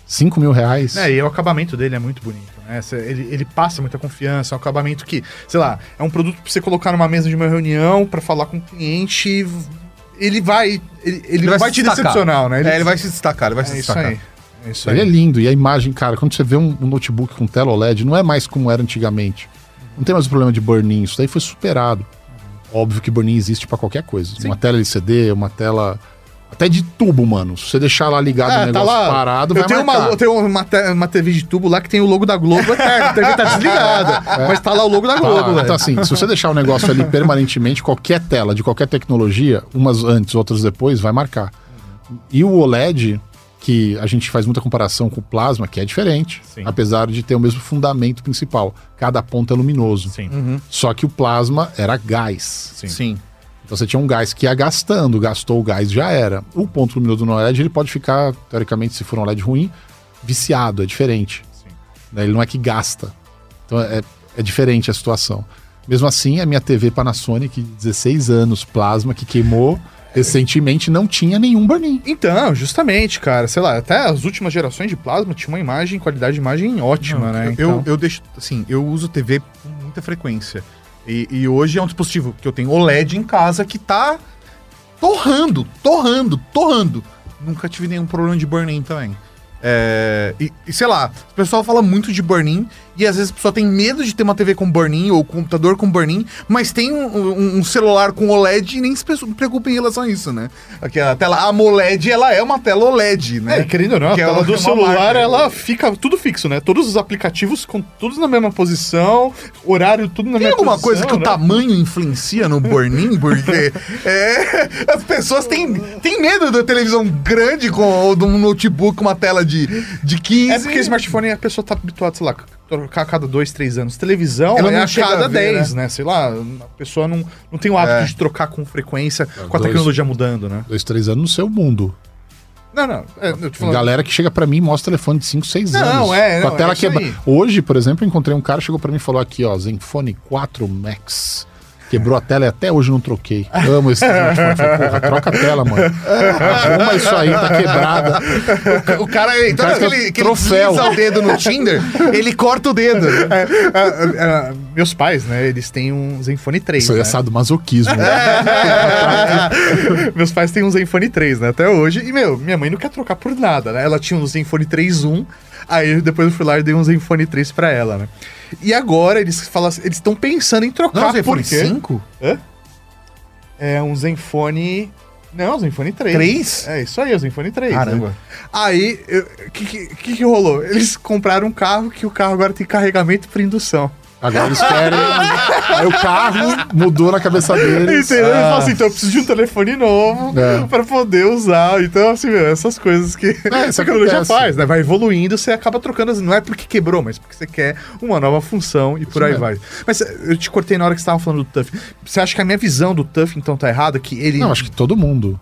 5 mil reais. É, e o acabamento dele é muito bonito, né? Ele, ele passa muita confiança, é um acabamento que, sei lá, é um produto pra você colocar numa mesa de uma reunião, pra falar com o cliente. Ele vai. Ele, ele não vai, se te destacar. decepcionar, né? É, ele vai se destacar, ele vai se É isso destacar. aí. É isso Ele é aí. lindo. E a imagem, cara, quando você vê um, um notebook com tela OLED, não é mais como era antigamente. Não tem mais o problema de burn-in. Isso daí foi superado. Óbvio que burn-in existe pra qualquer coisa. Uma tela LCD, uma tela. Até de tubo, mano. Se você deixar lá ligado o Ah, negócio parado, eu vai tenho, marcar. uma, eu tenho uma, te- uma TV de tubo lá que tem o logo da Globo eterno. A TV tá desligada, mas tá lá o logo da Tá, Globo, velho. então, assim, se você deixar o negócio ali permanentemente, qualquer tela de qualquer tecnologia, umas antes, outras depois, vai marcar. E o OLED, que a gente faz muita comparação com o plasma, que é diferente, Sim. apesar de ter o mesmo fundamento principal. Cada ponto é luminoso. Sim. Só que o plasma era gás. Sim. Sim. Então você tinha um gás que ia gastando, gastou o gás, já era. O ponto luminoso no OLED, ele pode ficar, teoricamente, se for um OLED ruim, viciado, é diferente. Sim. Né, Ele não é que gasta. Então é, é diferente a situação. Mesmo assim, a minha TV Panasonic, 16 anos, plasma, que queimou recentemente, não tinha nenhum burn-in. Então, justamente, cara, sei lá, até as últimas gerações de plasma tinha uma imagem, qualidade de imagem ótima, né? Eu, Então, eu deixo, assim, eu uso TV com muita frequência. E, e hoje é um dispositivo que eu tenho OLED em casa que tá torrando, torrando, torrando. Nunca tive nenhum problema de burn-in também. É, e, e sei lá, o pessoal fala muito de burn-in e às vezes a pessoa tem medo de ter uma TV com burn-in ou computador com burn-in, mas tem um, um- um celular com OLED e nem se preocupa em relação a isso, né? Aqui a tela AMOLED, ela é uma tela OLED, né? É, querendo ou não, a Que é tela do celular, marca. ela fica tudo fixo, né? Todos os aplicativos com todos na mesma posição, horário tudo na Tem mesma alguma posição. coisa que o né? tamanho influencia no burn-in? Porque é, as pessoas têm, têm medo da televisão grande com, ou de um notebook com uma tela de, de 15. É porque smartphone a pessoa tá habituada, sei lá, trocar a cada dois, três anos. Televisão Ela é não a chega cada a ver, 10, né? Sei lá, a pessoa não, não tem o hábito É. de trocar com frequência com a dois- tecnologia mudando, né? Dois, três anos no seu mundo. Não, não. É, falando. galera que chega pra mim e mostra telefone de 5, 6 Não, anos. é, Com a não, tela é quebra... Hoje, por exemplo, eu encontrei um cara chegou pra mim e falou aqui, ó, Zenfone 4 Max. Quebrou a tela e até hoje não troquei. Amo esse smartphone. Falei, Porra, troca a tela, mano. Arruma isso aí, tá quebrada. O cara, toda cara vez que ele, que troféu. o dedo no Tinder, ele corta o dedo. É, ah, ah, meus pais, né? Eles têm um Zenfone 3. Isso né? é sadomasoquismo. né? Meus pais têm um Zenfone 3, né? Até hoje. E, meu, minha mãe não quer trocar por nada, né? Ela tinha um Zenfone 3.1, aí depois eu fui lá e dei um Zenfone 3 pra ela, né? E agora eles falam assim, eles estão pensando em trocar. Não, você por foi quê? 5? É um Zenfone... Não, Zenfone 3. 3? É isso aí, o Zenfone 3. Caramba. né? Aí, o que, que, que que rolou? Eles compraram um carro que o carro agora tem carregamento por indução. Agora eles querem. Aí o carro mudou na cabeça deles. Entendeu? Ele Ah, assim, então eu preciso de um telefone novo É. pra poder usar. Então, assim, meu, essas coisas que isso a tecnologia faz, né? Vai evoluindo, você acaba trocando. Não é porque quebrou, mas porque você quer uma nova função e por aí mesmo. vai. Mas eh, eu te cortei na hora que você tava falando do Tuff. Você acha que a minha visão do Tuff, então, tá errada? Que ele. Não, acho que todo mundo.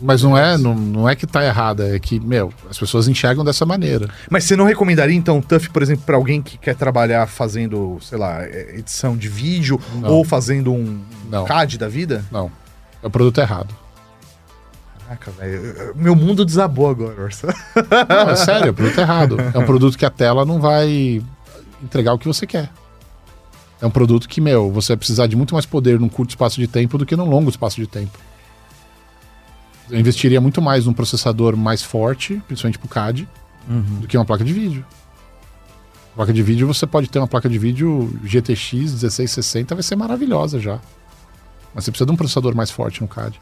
Mas não é, não, não é que tá errada, é que, meu, as pessoas enxergam dessa maneira. Mas você não recomendaria, então, o Tuff, por exemplo, pra alguém que quer trabalhar fazendo, sei lá, eh, edição de vídeo Não. ou fazendo um Não. CAD da vida? Não. É o produto errado. Caraca, velho. eu- Meu mundo desabou agora, Orson. Não, é sério, é o produto errado. É um produto que a tela não vai entregar o que você quer. É um produto que, meu, você vai precisar de muito mais poder num curto espaço de tempo do que num longo espaço de tempo. Eu investiria muito mais num processador mais forte, principalmente pro CAD, do que uma placa de vídeo. Placa de vídeo, você pode ter uma placa de vídeo GTX 1660, vai ser maravilhosa já. Mas você precisa de um processador mais forte no CAD.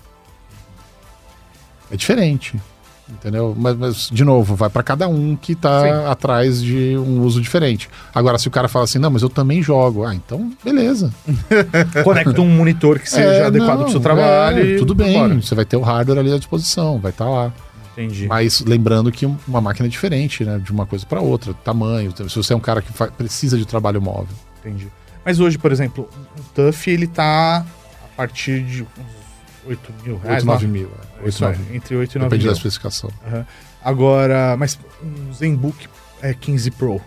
É diferente. Entendeu? Mas, mas, de novo, vai para cada um que tá Sim. atrás de um uso diferente. Agora, se o cara fala assim, não, mas eu também jogo. Ah, então, beleza. Conecta um monitor que seja É, adequado não, pro seu trabalho. é, e tudo bem. Você vai ter o hardware ali à disposição, vai estar lá. Entendi. Mas lembrando que um- uma máquina é diferente, né? De uma coisa para outra, tamanho. Se você é um cara que precisa de trabalho móvel. Entendi. Mas hoje, por exemplo, um TUF, ele tá a partir de uns 8 mil 8, reais. 9 lá. mil. é. Isso 8, é, 9 entre 8 e 9 Depende mil. da especificação. Aham. Agora, mas um ZenBook é 15 Pro,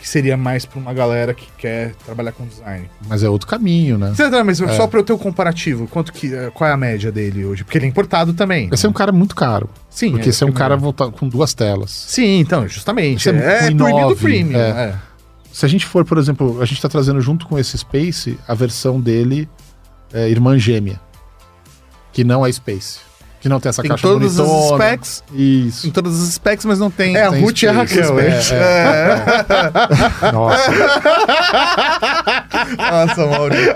que seria mais pra uma galera que quer trabalhar com design. Mas é outro caminho, né? Você tá, mas É. só pra eu ter o comparativo, quanto que, eh, qual é a média dele hoje? Porque ele é importado também. Esse é um cara muito caro. Sim, Porque esse é um cara melhor. voltado com duas telas. Sim, então, justamente. Esse é É, é um premium do i9, premium. é. é. Se a gente for, por exemplo, a gente tá trazendo junto com esse Space a versão dele é, irmã gêmea. Que não é Space. Que não tem essa Tem caixa todas as bonitona. specs, Isso. tem todas as specs, mas não tem. É a Tem Ruth e a Space, Raquel. é, é. Nossa. Nossa, Maurício.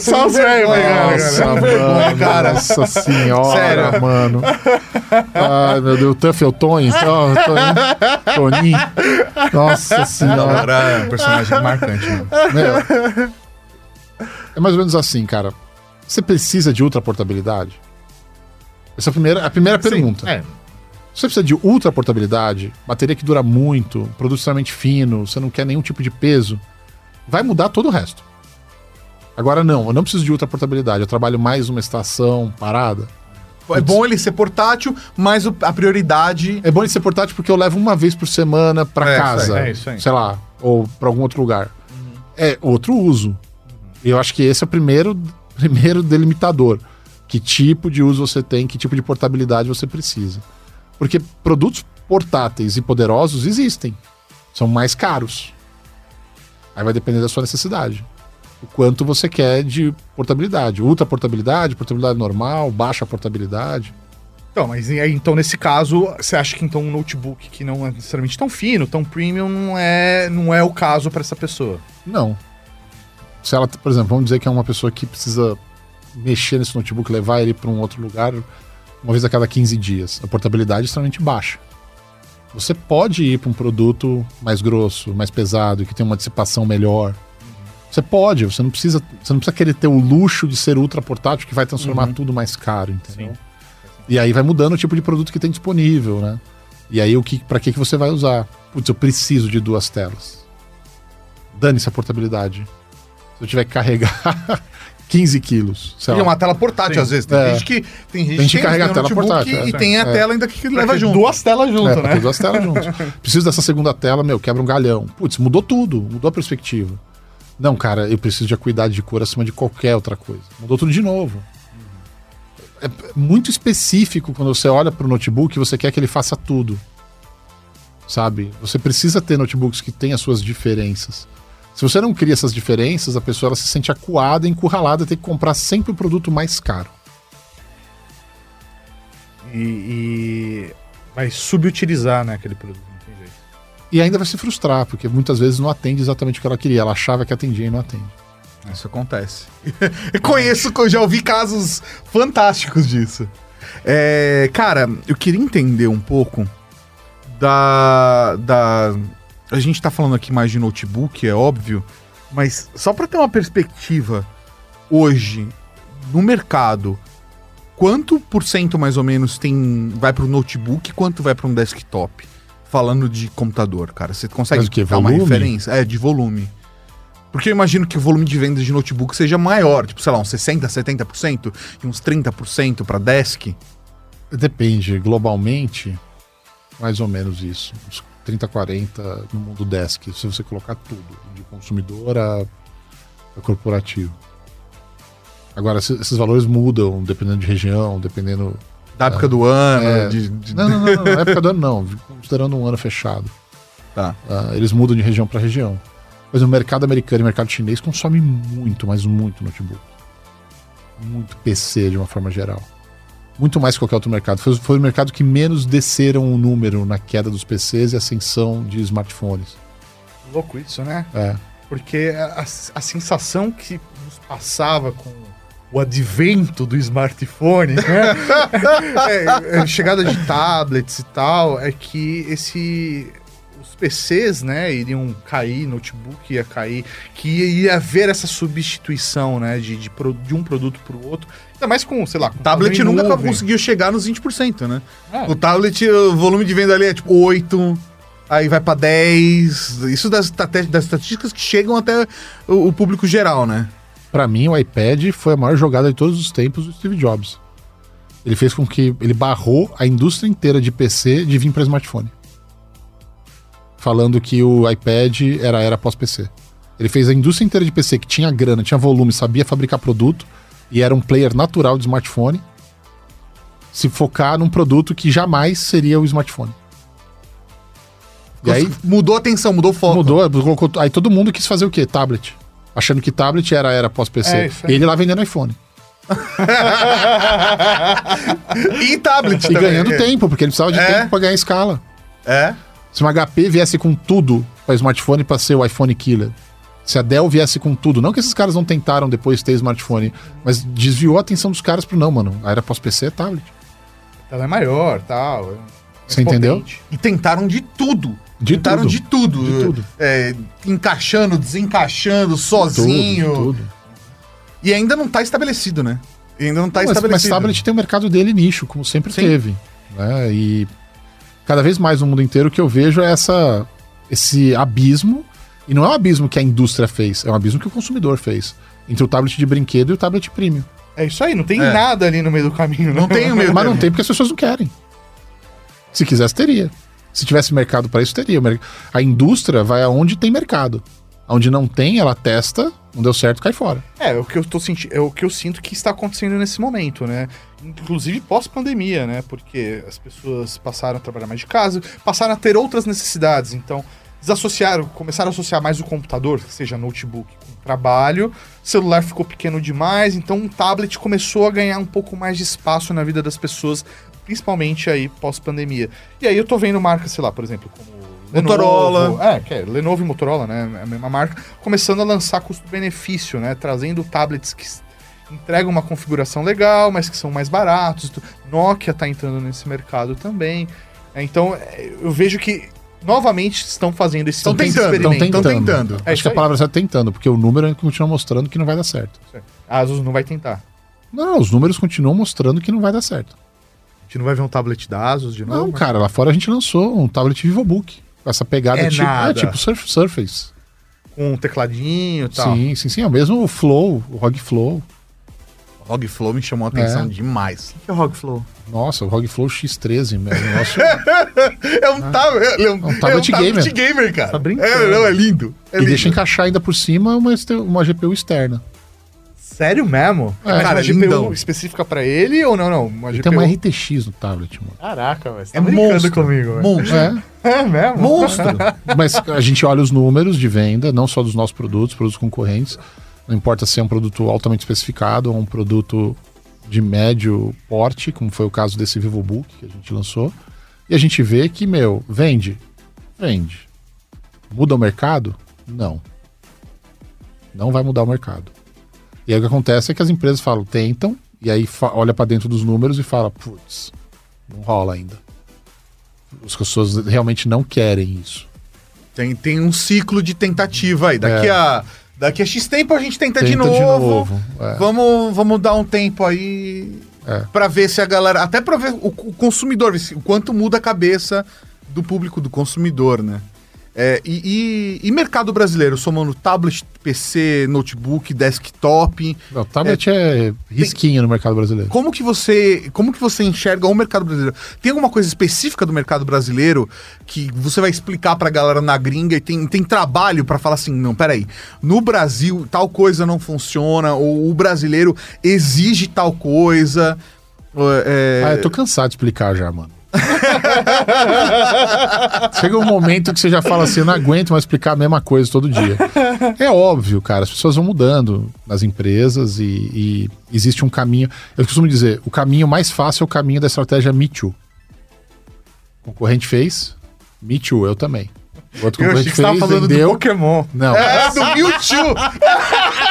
Só os velhos Nossa, cara. mano, cara. Nossa senhora, Sério. mano. Ai, meu Deus, o Tuff é o Tony, então, Tony, Toninho. Nossa senhora. É um personagem marcante. Né? Meu, é mais ou menos assim, cara. Você precisa de ultraportabilidade? Essa é a primeira, a primeira pergunta. É. Se você precisa de ultraportabilidade, bateria que dura muito, produto extremamente fino, você não quer nenhum tipo de peso, vai mudar todo o resto. Agora não, eu não preciso de ultraportabilidade, eu trabalho mais numa estação parada. É bom ele ser portátil, mas a prioridade. É bom ele ser portátil porque eu levo uma vez por semana pra É, casa, é isso aí. sei lá, ou pra algum outro lugar. É outro uso. E eu acho que esse é o primeiro, primeiro delimitador. Que tipo de uso você tem, que tipo de portabilidade você precisa. Porque produtos portáteis e poderosos existem. São mais caros. Aí vai depender da sua necessidade. O quanto você quer de portabilidade. Ultra portabilidade, portabilidade normal, baixa portabilidade. Então, mas e aí, então, nesse caso, você acha que então um notebook que não é necessariamente tão fino, tão premium, não é, não é o caso pra essa pessoa? Não. Se ela, por exemplo, vamos dizer que é uma pessoa que precisa mexer nesse notebook, levar ele para um outro lugar uma vez a cada 15 dias. A portabilidade é extremamente baixa. Você pode ir para um produto mais grosso, mais pesado, que tem uma dissipação melhor. Você pode, você não precisa, você não precisa querer ter o luxo de ser ultra portátil que vai transformar tudo mais caro, entendeu? Sim. E aí vai mudando o tipo de produto que tem disponível, né? E aí o que, para que que você vai usar? Putz, eu preciso de duas telas. Dane-se a portabilidade. Se eu tiver que carregar 15 quilos, sei E lá. uma tela portátil, Sim. às vezes. Tem É. gente que tem gente, Tem gente que carrega a tela portátil, E é. tem a É. tela ainda que leva Pra ter junto. Duas telas junto, É, né? duas telas juntos. Preciso dessa segunda tela, meu, quebra um galhão. Putz, mudou tudo, mudou a perspectiva. Não, cara, eu preciso de acuidade de cor acima de qualquer outra coisa. Mudou tudo de novo. É muito específico quando você olha para o notebook e você quer que ele faça tudo. Sabe? Você precisa ter notebooks que têm as suas diferenças. Se você não cria essas diferenças, a pessoa ela se sente acuada, encurralada, tem que comprar sempre o produto mais caro. E, e vai subutilizar, né, aquele produto. Não tem jeito. E ainda vai se frustrar, porque muitas vezes não atende exatamente o que ela queria. Ela achava que atendia e não atende. Isso acontece. eu conheço, eu já ouvi casos fantásticos disso. É, cara, eu queria entender um pouco da, da. A gente tá falando aqui mais de notebook, é óbvio, mas só para ter uma perspectiva, hoje, no mercado, quanto por cento mais ou menos tem vai para o notebook e quanto vai para um desktop? Falando de computador, cara, você consegue quê? dar uma Volume? referência? É, de volume. Porque eu imagino que o volume de vendas de notebook seja maior, tipo, sei lá, uns 60%, 70% e uns 30% para desk. Depende, globalmente, mais ou menos isso. Uns 30, 40 no mundo desk, se você colocar tudo, de consumidor a, a corporativo. Agora, esses valores mudam dependendo de região, dependendo. Da época do ano, É. de, de- Não, não, não, não, época do ano não, considerando um ano fechado. Tá. Ah, eles mudam de região para região. Mas o mercado americano e o mercado chinês consomem muito, mas muito notebook. Muito PC de uma forma geral. Muito mais que qualquer outro mercado. Foi, foi o mercado que menos desceram o número na queda dos PCs e ascensão de smartphones. Louco isso, né? É. Porque a, a sensação que nos passava com o advento do smartphone, né? é, é, chegada de tablets e tal, é que esse os PCs, né, iriam cair, notebook ia cair, que ia haver essa substituição, né, de, de, pro- de um produto para o outro. Ainda mais com, sei lá, com Tablet nunca nuvem. conseguiu chegar nos 20%, né? É. O tablet, o volume de venda ali é tipo 8, aí vai pra 10. Isso das, das estatísticas que chegam até o, o público geral, né? Pra mim, o iPad foi a maior jogada de todos os tempos do Steve Jobs. Ele fez com que ele barrou a indústria inteira de PC de vir para smartphone. Falando que o iPad era era pós-PC. Ele fez a indústria inteira de PC que tinha grana, tinha volume, sabia fabricar produto e era um player natural de smartphone se focar num produto que jamais seria o smartphone. E aí mudou a atenção, mudou o foco. mudou, colocou, aí todo mundo quis fazer o quê? Tablet. Achando que tablet era era pós-PC. É, e ele lá vendendo iPhone. E tablet E também. ganhando tempo, porque ele precisava de É. tempo pra ganhar escala. É. Se uma HP viesse com tudo para smartphone pra ser o iPhone killer. Se a Dell viesse com tudo, não que esses caras não tentaram depois ter smartphone, mas desviou a atenção dos caras pro não, mano. A era pós-PC é tablet. Ela é maior, tal. é Você entendeu? E tentaram de tudo. De tentaram tudo. de tudo. De tudo. É, encaixando, desencaixando, sozinho. Tudo, tudo. E ainda não tá estabelecido, né? E ainda não tá mas, mas estabelecido. tablet tem o mercado dele nicho, como sempre Sim. teve. Né? E cada vez mais no mundo inteiro o que eu vejo é essa, esse abismo. E não é um abismo que a indústria fez, é um abismo que o consumidor fez. Entre o tablet de brinquedo e o tablet premium. É isso aí, não tem É. nada ali no meio do caminho. Não tem o meio Mas não tem porque as pessoas não querem. Se quisesse, teria. Se tivesse mercado para isso, teria. A indústria vai aonde tem mercado. Onde não tem, ela testa, não deu certo, cai fora. É, o que eu tô sentindo, é o que eu sinto que está acontecendo nesse momento, né? Inclusive pós-pandemia, né? Porque as pessoas passaram a trabalhar mais de casa, passaram a ter outras necessidades, então desassociaram, começaram a associar mais o computador, seja notebook, com trabalho, o celular ficou pequeno demais, então um tablet começou a ganhar um pouco mais de espaço na vida das pessoas, principalmente aí pós-pandemia. E aí eu tô vendo marcas, sei lá, por exemplo, como Motorola. Lenovo, é, que é Lenovo e Motorola, né? É a mesma marca, começando a lançar custo-benefício, né? Trazendo tablets que entregam uma configuração legal, mas que são mais baratos. Nokia tá entrando nesse mercado também. É, então, é, eu vejo que novamente estão fazendo esse Tão esse tentando, experimento. tão tentando. É Acho que a palavra é tentando, porque o número continua mostrando que não vai dar certo. A Asus não vai tentar. Não, não, os números continuam mostrando que não vai dar certo. A gente não vai ver um tablet da Asus de novo? Não, cara, lá fora a gente lançou um tablet VivoBook. Com essa pegada É tipo, nada. é, tipo Surf- Surface. Com um tecladinho e tal. Sim, sim, sim. É o mesmo Flow, o ROG Flow. O ROG Flow me chamou a atenção É. demais. que é o ROG Flow? Nossa, o ROG Flow X13, meu negócio. É um, tablet, é um, um tablet gamer. gamer, cara. Tá brincando. É, não, é lindo. É e lindo. deixa encaixar ainda por cima uma, uma GPU externa. Sério mesmo? É, cara, uma GPU lindão. específica pra ele ou não? Não, uma GPU... tem uma RTX no tablet, mano. Caraca, velho. Você É monstro. velho. Monstro. É, É mesmo? Monstro. mas a gente olha os números de venda, não só dos nossos produtos, produtos concorrentes. Não importa se é um produto altamente especificado ou um produto de médio porte, como foi o caso desse VivoBook que a gente lançou. E a gente vê que, meu, vende. Vende. Muda o mercado? Não. Não vai mudar o mercado. E aí o que acontece é que as empresas falam, tentam, e aí olha para dentro dos números e fala, putz, não rola ainda. As pessoas realmente não querem isso. Tem, tem um ciclo de tentativa aí. Daqui, É. a, daqui a X tempo a gente tenta, de Tenta novo. de novo, é. Vamos, vamos dar um tempo aí É. pra ver se a galera. Até pra ver o, o consumidor, o quanto muda a cabeça do público, do consumidor, né? É, e, e- e mercado brasileiro, somando tablet, PC, notebook, desktop. O tablet é, risquinho no mercado brasileiro. Como que você, como que você enxerga o mercado brasileiro? Tem alguma coisa específica do mercado brasileiro que você vai explicar pra galera na gringa e tem, tem trabalho pra falar assim, não, peraí, no Brasil tal coisa não funciona ou o brasileiro exige tal coisa? é, Ah, eu tô cansado de explicar já, mano. Chega um momento que você já fala assim, eu não aguento mais explicar a mesma coisa todo dia. É óbvio, cara, as pessoas vão mudando nas empresas e, e existe um caminho. Eu costumo dizer, o caminho mais fácil é o caminho da estratégia Me Too. O concorrente fez, Me Too, eu também. O outro Eu achei que você tava fez, falando vendeu. do Pokémon. Não, É, do Mewtwo!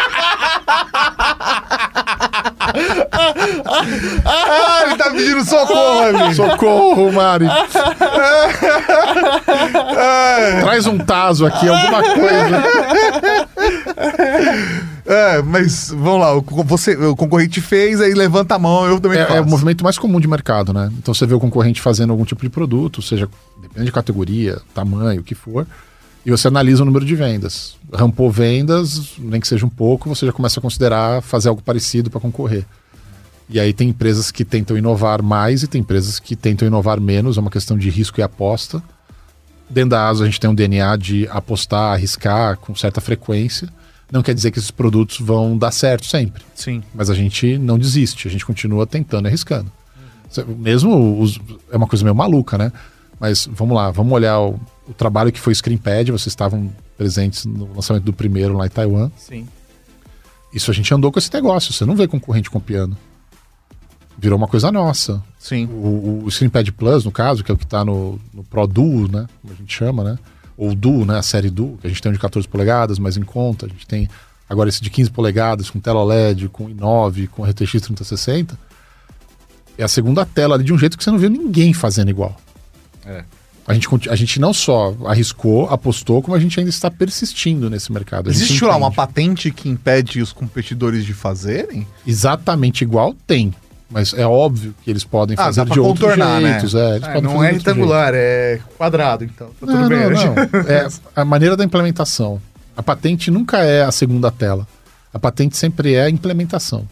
ah, ele tá pedindo socorro, amigo. Socorro, Mari. Traz um taso aqui, alguma coisa. É, mas vamos lá, o, você, o concorrente fez, aí levanta a mão, eu também É, faço. é o movimento mais comum de mercado, né? Então você vê o concorrente fazendo algum tipo de produto, seja depende de categoria, tamanho, o que for, e você analisa o número de vendas. Rampou vendas, nem que seja um pouco, você já começa a considerar fazer algo parecido para concorrer. E aí tem empresas que tentam inovar mais e tem empresas que tentam inovar menos, é uma questão de risco e aposta. Dentro da ASO a gente tem um DNA de apostar, arriscar com certa frequência. Não quer dizer que esses produtos vão dar certo sempre. Sim. Mas a gente não desiste, a gente continua tentando e arriscando. Cê- Mesmo os- é uma coisa meio maluca, né? Mas vamos lá, vamos olhar o, o trabalho que foi Screenpad, vocês estavam presentes no lançamento do primeiro lá em Taiwan. Sim. Isso a gente andou com esse negócio, você não vê concorrente copiando. Virou uma coisa nossa. Sim. O, o Screenpad Plus, no caso, que é o que está no, no Pro Duo, né? Como a gente chama, né? Ou Duo, né? A série Duo, que a gente tem um de 14 polegadas, mais em conta. A gente tem agora esse de 15 polegadas, com tela OLED, com i9, com RTX 3060. É a segunda tela ali de um jeito que você não viu ninguém fazendo igual. É. A gente, a gente não só arriscou, apostou, como a gente ainda está persistindo nesse mercado. Existe lá uma patente que impede os competidores de fazerem? Exatamente igual? Tem. Mas é óbvio que eles podem Ah, fazer de outros contornar, né? jeitos. É, É, não é retangular, é quadrado, então. Tá tudo Não, bem. não, não. É a maneira da implementação. A patente nunca é a segunda tela. A patente sempre é a implementação.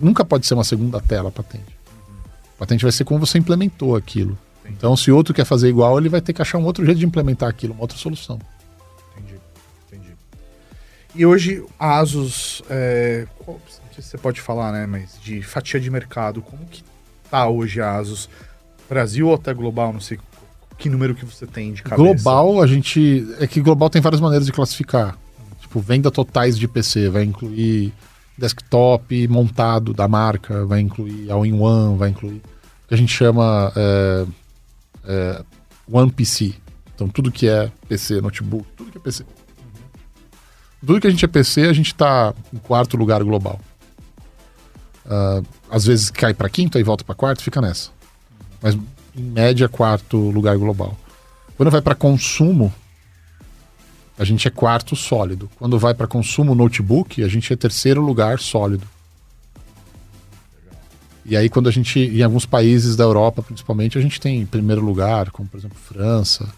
Nunca pode ser uma segunda tela a patente. A patente vai ser como você implementou aquilo. Então, se outro quer fazer igual, ele vai ter que achar um outro jeito de implementar aquilo, uma outra solução. Entendi, entendi. E hoje a Asus, é, não sei se você pode falar, né, mas de fatia de mercado, como que tá hoje a Asus? Brasil ou até global, não sei que número que você tem de cabeça. Global, a gente. É que global tem várias maneiras de classificar. Tipo, venda totais de PC. Vai incluir desktop montado da marca, vai incluir all-in-one, vai incluir. O que a gente chama é, é, One PC. Então, tudo que é PC, notebook, tudo que é PC. Tudo que a gente é PC, a gente tá em quarto lugar global. Ah, às vezes cai para quinto, aí volta para quarto, fica nessa. Mas em média, quarto lugar global. Quando vai para consumo, a gente é quarto sólido. Quando vai para consumo notebook, a gente é terceiro lugar sólido. E aí, quando a gente, em alguns países da Europa, principalmente, a gente tem primeiro lugar, como por exemplo França,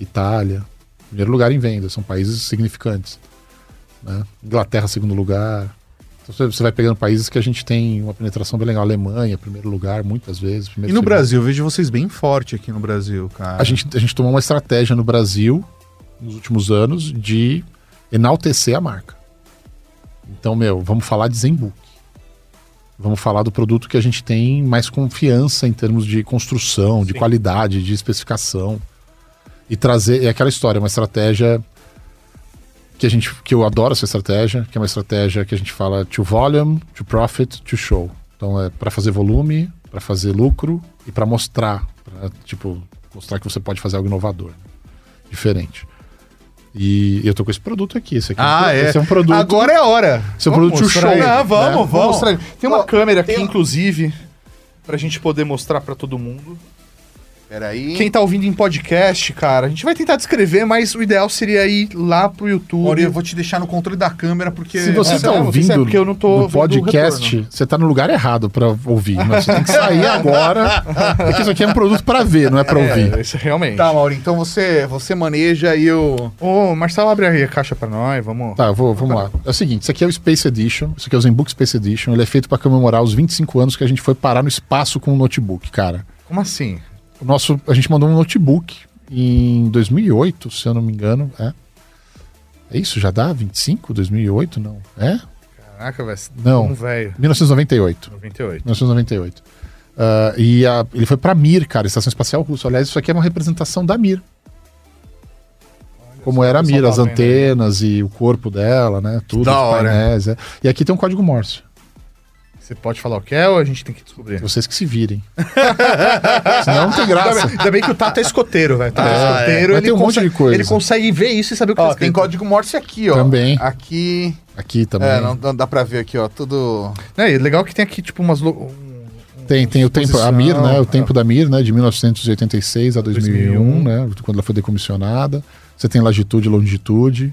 Itália. Primeiro lugar em venda, são países significantes. né? Inglaterra, segundo lugar. Então você- vai pegando países que a gente tem uma penetração bem legal. Alemanha, primeiro lugar, muitas vezes. E no segundo. Brasil, eu vejo vocês bem forte aqui no Brasil, cara. A gente, a gente tomou uma estratégia no Brasil, nos últimos anos, de enaltecer a marca. Então, meu, vamos falar de Zenbook. Vamos falar do produto que a gente tem mais confiança em termos de construção, de Sim. qualidade, de especificação. E trazer. É aquela história, uma estratégia que a gente que eu adoro essa estratégia, que é uma estratégia que a gente fala to volume, to profit, to show. Então é para fazer volume, para fazer lucro e para mostrar, pra, tipo, mostrar que você pode fazer algo inovador, né? diferente. E eu tô com esse produto aqui, esse aqui. Ah, é. Esse é um produto. Agora é a hora. esse é um produto show. ele. Ah, vamos, né? vamos. mostrar. Tem uma Ó, câmera aqui, tem- inclusive, pra gente poder mostrar pra todo mundo. Peraí. Quem tá ouvindo em podcast, cara, a gente vai tentar descrever, mas o ideal seria ir lá pro YouTube. Mauri, eu vou te deixar no controle da câmera, porque... Se você É, está não, ouvindo é porque eu não tô no podcast, você está no lugar errado para ouvir. Mas você tem que sair agora, porque isso aqui é um produto para ver, não é para ouvir. É, isso realmente. Tá, Mauri, então você, você maneja e eu... Ô, Marcelo, abre aí a caixa pra nós, vamos. Tá, vou, vamos lá. É o seguinte, isso aqui é o Space Edition, isso aqui é o ZenBook Space Edition, ele é feito para comemorar os 25 anos que a gente foi parar no espaço com o notebook, cara. Como assim? O nosso, a gente mandou um notebook em 2008, se eu não me engano, é. É isso, já dá 25, 2008, não? É? Caraca, velho. Não. Um velho. 1998. 98. 1998. Ah, e a- ele foi pra Mir, cara, Estação Espacial Russa. Aliás, isso aqui é uma representação da Mir. Como era a Mir, as tá antenas e o corpo dela, né? Tudo, da os hora. painéis. é. E aqui tem um código Morse. Você pode falar o que é ou a gente tem que descobrir? Vocês que se virem. Senão não tem Ainda graça. bem, ainda bem que o Tato é escoteiro, velho. Tato Ah, é escoteiro, Mas ele, tem um monte de coisa. ele consegue ver isso e saber o que Ó, tá tem código Morse aqui, ó. Também. Aqui. Aqui também. É, não, não dá pra ver aqui, ó. Tudo. É, e legal que tem aqui, tipo, umas... lo- Tem, tem o tempo, a Mir, né? O Posição, tempo da Mir, né? De 1986 a 2001, 2001, né? Quando ela foi decomissionada. Você tem latitude e longitude.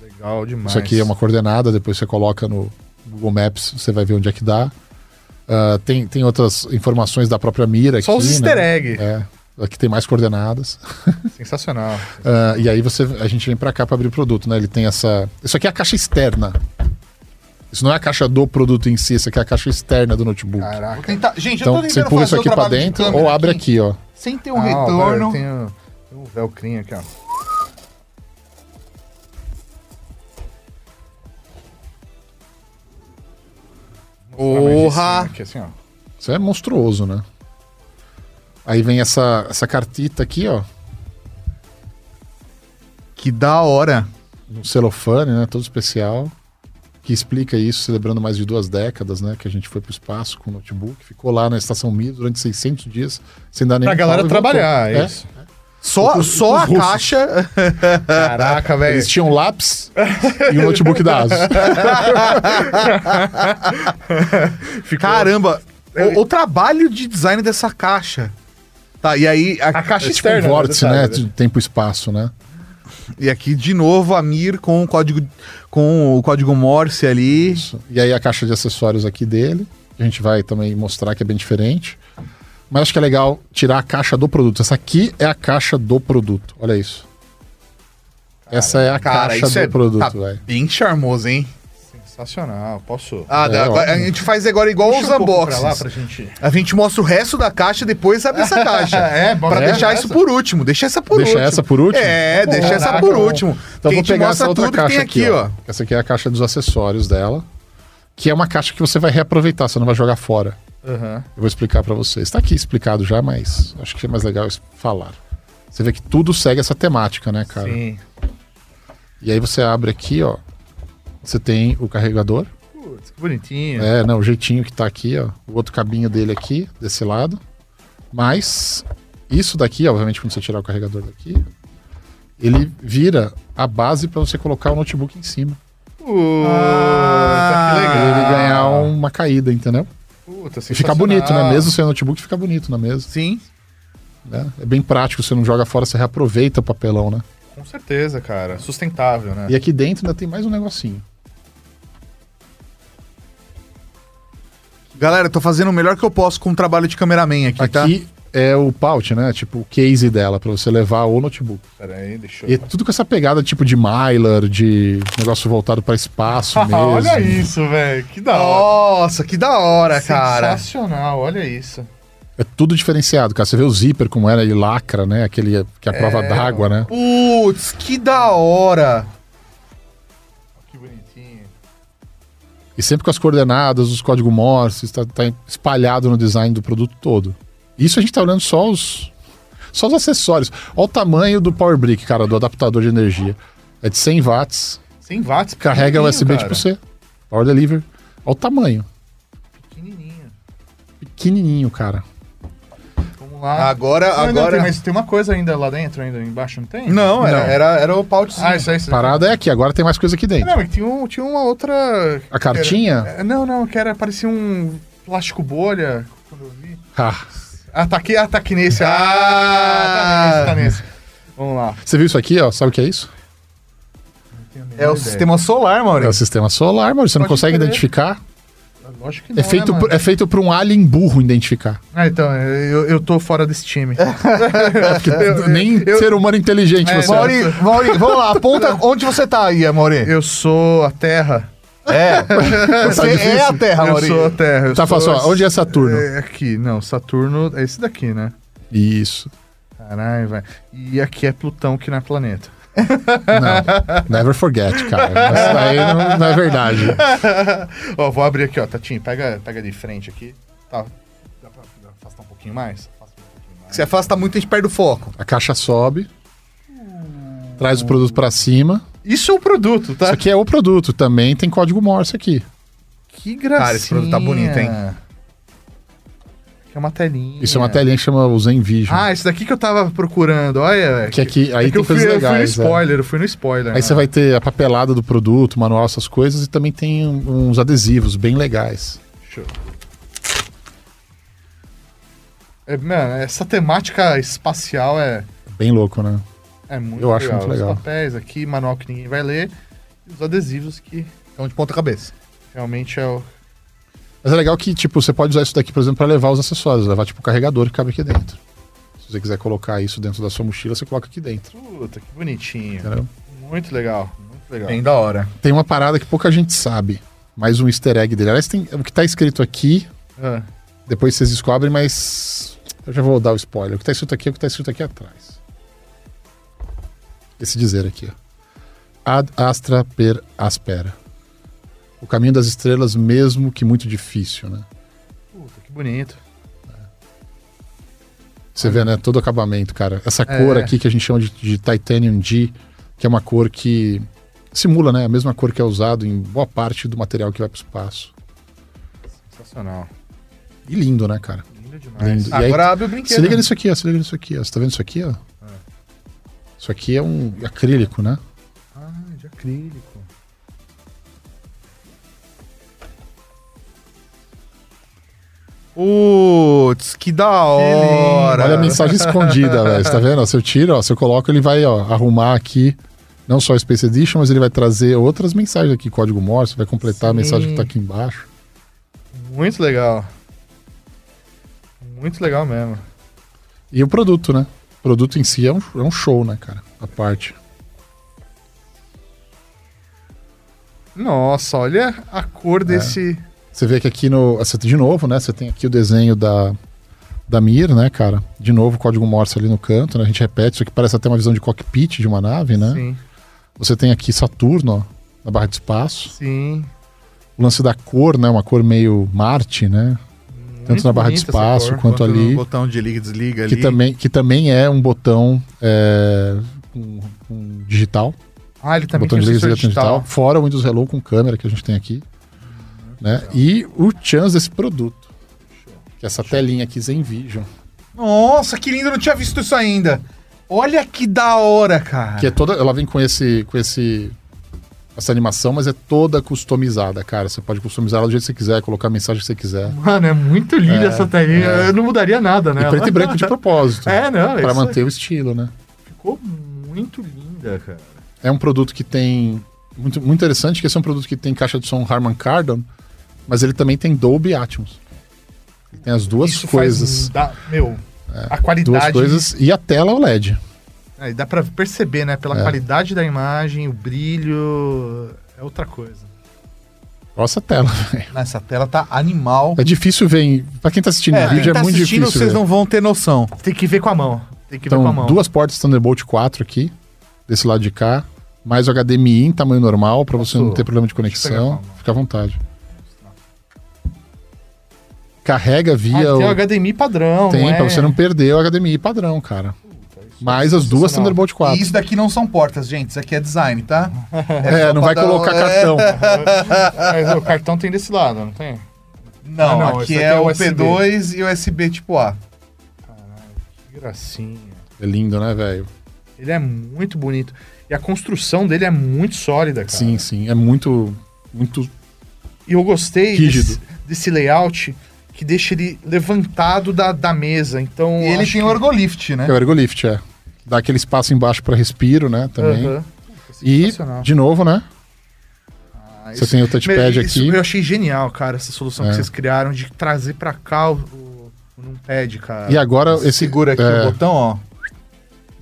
Legal demais. Isso aqui é uma coordenada, depois você coloca no Google Maps, você vai ver onde é que dá. Ah, tem, tem outras informações da própria mira aqui. Só os né? easter egg. É, aqui tem mais coordenadas. Sensacional. Ah, e aí você, a gente vem pra cá pra abrir o produto, né? Ele tem essa. Isso aqui é a caixa externa. Isso não é a caixa do produto em si, isso aqui é a caixa externa do notebook. Vou Caraca. tentar. Gente, eu então tô você tentando empurra fazer isso aqui de dentro câmera ou abre aqui, ó. Sem ter um Ah, retorno. velho, Tem, o- tem um velcrinho aqui, ó. Porra! Aqui, assim, ó. Isso é monstruoso, né? Aí vem essa, essa cartita aqui, ó. Que da hora. Um celofane, né? Todo especial. Que explica isso, celebrando mais de duas décadas, né? Que a gente foi pro espaço com o notebook. Ficou lá na Estação Mir durante 600 dias, sem dar nem Pra galera trabalhar, é É. isso. Só, Os- só os a russos. caixa. Caraca, velho. Eles tinham lápis e o notebook da ASUS. Caramba! O, o trabalho de design dessa caixa. Tá, e aí. a- A caixa É tipo um externa. vórtice, detalhe, né? De tempo e espaço, né? E aqui de novo a Mir com o código com o código Morse ali. Isso. E aí a caixa de acessórios aqui dele. A gente vai também mostrar que é bem diferente. Mas acho que é legal tirar a caixa do produto. Essa aqui é a caixa do produto. Olha isso. Essa é a Cara, caixa isso do é produto, tá velho. bem charmoso, hein? Sensacional. Posso... Ah, É, dá, agora- a gente faz agora igual Puxa os um pouco pra lá unboxings. pra gente... A gente mostra o resto da caixa e depois abre essa caixa. É, bom, pra é, deixar essa. isso por último. Deixa essa por Deixa último. essa por último? É, deixa essa Caraca, por bom. último. Então vou gente pegar mostra essa outra caixa tem aqui, aqui, ó. ó. Essa aqui é a caixa dos acessórios dela. Que é uma caixa que você vai reaproveitar, você não vai jogar fora. Aham. Eu vou explicar pra vocês. Tá aqui explicado já, mas acho que é mais legal falar. Você vê que tudo segue essa temática, né, cara? Sim. E aí você abre aqui, ó. Você tem o carregador. Putz, que bonitinho. É, não, o jeitinho que tá aqui, ó. O outro cabinho dele aqui, desse lado. Mas isso daqui, obviamente, quando você tirar o carregador daqui, ele vira a base pra você colocar o notebook em cima. Puta, que Pra legal. ele ganhar uma caída, entendeu? Puta, E fica bonito, né? Mesmo sem notebook, fica bonito na mesa. Sim. né? É bem prático, você não joga fora, você reaproveita o papelão, né? Com certeza, cara. Sustentável, né? E aqui dentro ainda tem mais um negocinho. Galera, eu tô fazendo o melhor que eu posso com o trabalho de cameraman aqui, tá? Aqui é o pouch, né? Tipo, o case dela, pra você levar o notebook. Pera aí, deixa E é eu... tudo com essa pegada tipo de Mylar, de negócio voltado pra espaço mesmo. olha isso, velho. Que da hora. Nossa, que da hora, cara. Sensacional, olha isso. É tudo diferenciado, cara. Você vê o zíper como era, ele lacra, né? Aquele que é a prova É, d'água, né? Putz, que da hora. Que bonitinho. E sempre com as coordenadas, os códigos Morse, está tá espalhado no design do produto todo. Isso a gente tá olhando só os só os acessórios. Olha o tamanho do Power Brick, cara, do adaptador de energia. É de 100 watts, 100 watts. carrega USB cara. tipo C. Power Delivery. Olha o tamanho. Pequenininho. Pequenininho, cara. Vamos lá. Agora, Não, agora. tem, mas tem uma coisa ainda lá dentro, ainda embaixo, não tem? Não, era, Não. Era, era o pouchzinho. Ah, isso aí. Isso parada é aqui, agora tem mais coisa aqui dentro. Não, mas tinha, um, tinha uma outra... A cartinha? É, Não, não, que era, parecia um plástico bolha, quando eu vi. Ah, Ah, tá aqui, ah, tá aqui nesse. Ah, Ah! tá nesse, tá nesse. Vamos lá. você viu isso aqui, ó? Sabe o que é isso? Não É o ideia. sistema solar, É Maurício. o sistema solar, mas você não Pode consegue crer. identificar. Lógico que não, É feito, né, por, é feito por um alien burro identificar. Ah, então, eu, eu tô fora desse time. Eu- nem eu- ser humano inteligente É, você é. Mauri, Mauri, vamos lá, aponta onde você tá aí, Mauri. Eu sou a Terra. É. Você é a Terra, eu Mauri. sou a Terra. eu Tá fácil, ó, onde é Saturno? É aqui, não, Saturno é esse daqui, né? Isso. Caralho, velho. E aqui é Plutão, que não é planeta. Não. Never forget, cara. Isso daí não, não é verdade. ó, vou abrir aqui, ó, Tatinho, pega, pega de frente aqui. Tá. Dá pra, dá pra pouquinho mais? Afasta um pouquinho mais. Se afasta muito, a gente perde o foco. A caixa sobe, traz o produto pra cima. Isso é o produto, tá? Isso aqui é o produto, também tem código Morse aqui. Que gracinha. Cara, esse produto tá bonito, hein? É uma telinha. Isso é uma telinha que chama o Zen Vision. Ah, esse daqui que eu tava procurando. Olha. que aqui, aí é que tem eu fui, coisas eu fui no legais. é. spoiler, eu fui no spoiler. Aí né? você vai ter a papelada do produto, manual, essas coisas, e também tem uns adesivos bem legais. Show. É, mano, essa temática espacial é, Bem louco, né? É muito Eu acho legal. muito legal. Os papéis aqui, manual que ninguém vai ler, e os adesivos que Então, de ponta cabeça. realmente é o. Mas é legal que, tipo, você pode usar isso daqui, por exemplo, para levar os acessórios, levar, tipo, o carregador que cabe aqui dentro. Se você quiser colocar isso dentro da sua mochila, você coloca aqui dentro. Puta, que bonitinho. Entendeu? Muito legal. Muito legal. Bem da hora. Tem uma parada que pouca gente sabe, mais um easter egg dele. Aliás, tem, o que tá escrito aqui, Ah, depois vocês descobrem, mas eu já vou dar o spoiler. O que tá escrito aqui é o que tá escrito aqui atrás. Esse dizer aqui, ó. Ad astra per aspera. O caminho das estrelas, mesmo que muito difícil, né? puta, que bonito. Você vê, né? Todo o acabamento, cara. Essa É. cor aqui que a gente chama de, de Titanium G, que é uma cor que simula, né? A mesma cor que é usado em boa parte do material que vai pro espaço. Sensacional. E lindo, né, cara? Lindo demais. Lindo. E aí, Agora abre o brinquedo. se liga nisso aqui, ó. Se liga nisso aqui, ó. Você tá vendo isso aqui, ó? Isso aqui é um acrílico, né? Ah, de acrílico. Putz, que da hora. Olha a mensagem escondida, velho. Você tá vendo? Se eu tiro, ó, se eu coloco, ele vai ó, arrumar aqui não só a Space Edition, mas ele vai trazer outras mensagens aqui, código Morse, vai completar a Sim. mensagem que tá aqui embaixo. Muito legal. Muito legal mesmo. E o produto, né? O produto em si é um, é um show, né, cara? A parte. Nossa, olha a cor desse. Você vê que aqui no. De novo, né? Você tem aqui o desenho da, da Mir, né, cara? De novo, código Morse ali no canto, né? A gente repete, isso aqui parece até uma visão de cockpit de uma nave, né? Sim, Você tem aqui Saturno, ó, na barra de espaço. sim. O lance da cor, né? Uma cor meio Marte, né? Tanto na barra de espaço cor. quanto ali. O botão de liga e desliga Que ali. também, que também é um botão é, um, um digital. Ah, ele também botão de liga e digital. digital. Fora o Windows Hello com câmera que a gente tem aqui. Né? E o chance desse produto. Que é essa telinha aqui, Zen Vision. Nossa, que lindo, eu não tinha visto isso ainda. Olha que da hora, cara. Que é toda. Ela vem com esse. com esse. Essa animação, mas é toda customizada, cara. Você pode customizar ela do jeito que você quiser, colocar a mensagem que você quiser. Mano, é muito linda É, essa telinha. é. Eu não mudaria nada, né? E preto e branco de propósito. É, não. Pra isso manter o estilo, né? Ficou muito linda, cara. É um produto que tem. Muito, muito interessante que esse é um produto que tem caixa de som Harman Kardon, mas ele também tem Dolby Atmos. Ele tem as duas Isso coisas. Faz, dá, meu, a Duas qualidade. coisas. E a tela OLED. Aí dá pra perceber, né? Pela É. qualidade da imagem, o brilho. É outra coisa. Nossa tela, velho. Essa tela tá animal. É difícil ver. Em... Pra quem tá assistindo É, vídeo, quem é tá muito assistindo, difícil. vocês ver. não vão ter noção. Tem que ver com a mão. Tem que ver com a Então, mão. duas portas Thunderbolt 4 aqui, desse lado de cá, mais o HDMI em tamanho normal, pra você não Posso- ter problema de conexão. Fica à vontade. Carrega Ah, via. tem o o... HDMI padrão. Tem, é? pra você não perder o HDMI padrão, cara. Mais as duas sensacional. Thunderbolt 4. E isso daqui não são portas, gente. Isso aqui é design, tá? É, só não vai dar- colocar é. cartão. Mas o cartão tem desse lado, não tem? Não, Ah, não, aqui é, é o USB. P2 e o USB tipo A. Que gracinha. É lindo, né, velho? Ele é muito bonito. E a construção dele é muito sólida, cara. Sim, sim. É muito. Muito. E eu gostei desse, desse layout que deixa ele levantado da, da mesa. Então. E ele tem que... o ergolift, né? É o ergolift, é. Dá aquele espaço embaixo pra respiro, né? Também. E, de novo, né? Ah, Você isso- tem o touchpad isso aqui. Eu achei genial, cara, essa solução É. que vocês criaram de trazer pra cá o, o, o numpad, cara. E agora esse. Segura aqui é, o botão, ó.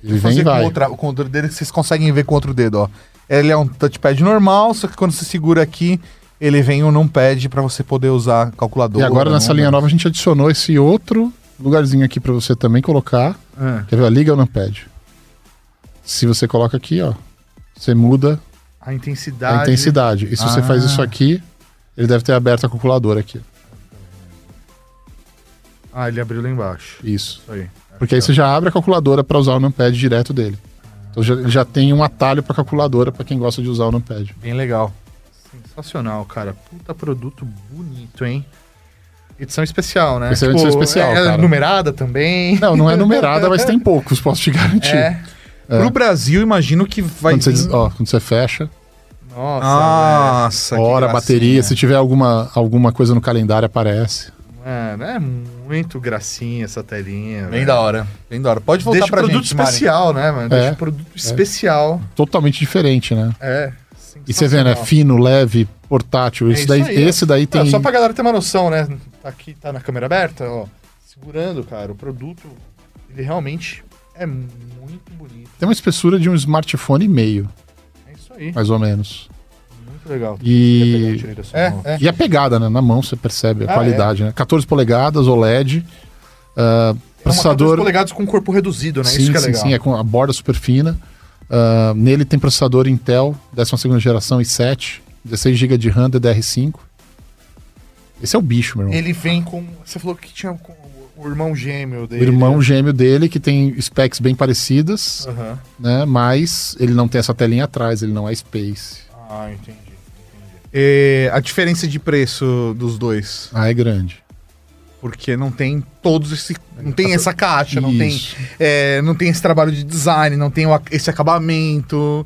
Ele vem Fazer e com, vai. outra, com o outro dedo, vocês conseguem ver com outro dedo, ó. Ele é um touchpad normal, só que quando você segura aqui, ele vem um numpad pra você poder usar calculador. E agora nessa não, linha né? nova a gente adicionou esse outro lugarzinho aqui pra você também colocar. Ah, Quer ver? ó, Liga o numpad. Se você coloca aqui, ó, você muda a intensidade. a intensidade. E se você Ah. faz isso aqui, ele deve ter aberto a calculadora aqui. Ah, ele abriu lá embaixo. Isso. Isso aí. Porque aí você já abre a calculadora para usar o numpad direto dele. Então já, já tem um atalho para calculadora para quem gosta de usar o numpad. Bem legal. Sensacional, cara. Puta produto bonito, hein? Edição especial, né? Essa é edição especial, é, cara. numerada também. Não, não é numerada, mas tem poucos, posso te garantir. É. Pro Brasil, imagino que vai Quando, você, ó, quando você fecha, Nossa, Nossa, que hora, bateria, se tiver alguma, alguma coisa no calendário, aparece. Mano, é muito gracinha essa telinha. Bem velho. da hora. Bem da hora. Pode voltar Deixa pra produto gente, Mari. especial, né, mano? É. Deixa produto especial. Totalmente diferente, né? É. E você vê, né? Fino, leve, portátil. É Esse isso daí, aí, ó. esse daí tem. Não, só pra galera ter uma noção, né? Tá aqui, tá na câmera aberta, ó. Segurando, cara, o produto, ele realmente é muito bonito. Tem uma espessura de um smartphone e meio, É isso aí. mais ou menos. Muito legal. E, É, é. e a pegada, né? Na mão você percebe a Ah, qualidade, né? 14 polegadas, OLED. ah, É uma 14 processador. polegadas com corpo reduzido, né? sim, isso que é sim, legal. sim, é com a borda super fina. Ah, nele tem processador Intel, 12 geração i7, 16 GB de RAM DDR5. Esse é o bicho, meu irmão. Ele vem com. Você falou que tinha o irmão gêmeo O dele. irmão gêmeo dele, que tem specs bem parecidas, Aham. né? Mas ele não tem essa telinha atrás, ele não é Space. Ah, entendi. entendi. É, a diferença de preço dos dois. Ah, é grande. Porque não tem todos esse. Não tem essa caixa, não tem, é, não tem esse trabalho de design, não tem esse acabamento.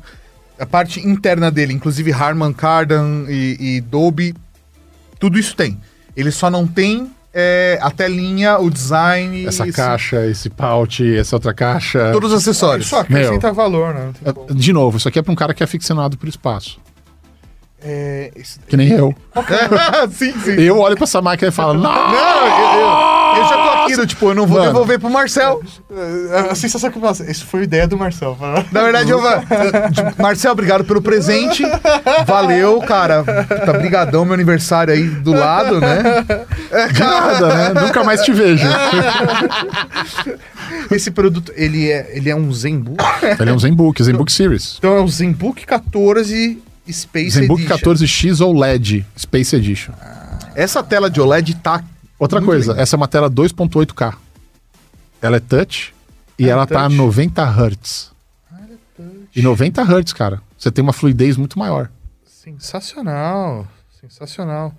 A parte interna dele, inclusive Harman Kardon e, e Dolby, tudo isso tem. Ele só não tem é, a telinha, o design. Essa esse- caixa, esse pouch, essa outra caixa. Todos os acessórios. Isso acrescenta valor, né? Não tem como. De novo, isso aqui é pra um cara que é aficionado por espaço. É, esse- Que nem eu. sim, sim. Eu olho pra essa máquina e falo, não! Não, eu, eu- eu já tô aqui, do, tipo, eu não vou Mano. devolver pro Marcel. a sensação que eu faço, isso foi ideia do Marcel. Na verdade, eu, eu- Marcel, obrigado pelo presente. Valeu, cara. Tá brigadão, meu aniversário aí do lado, né? De nada, né? Nunca mais te vejo. Esse produto, ele é, ele é um Zenbook. Ele é um Zenbook, Zenbook Series. Então é um Zenbook 14 Space Zenbook Edition. 14X OLED Space Edition. Essa tela de OLED tá. Outra Muito coisa, linda. essa é uma tela 2.8K. Ela é touch e Ah, ela tá a touch. 90 Hz. E 90 Hz, cara. Você tem uma fluidez muito maior. Sensacional. Sensacional.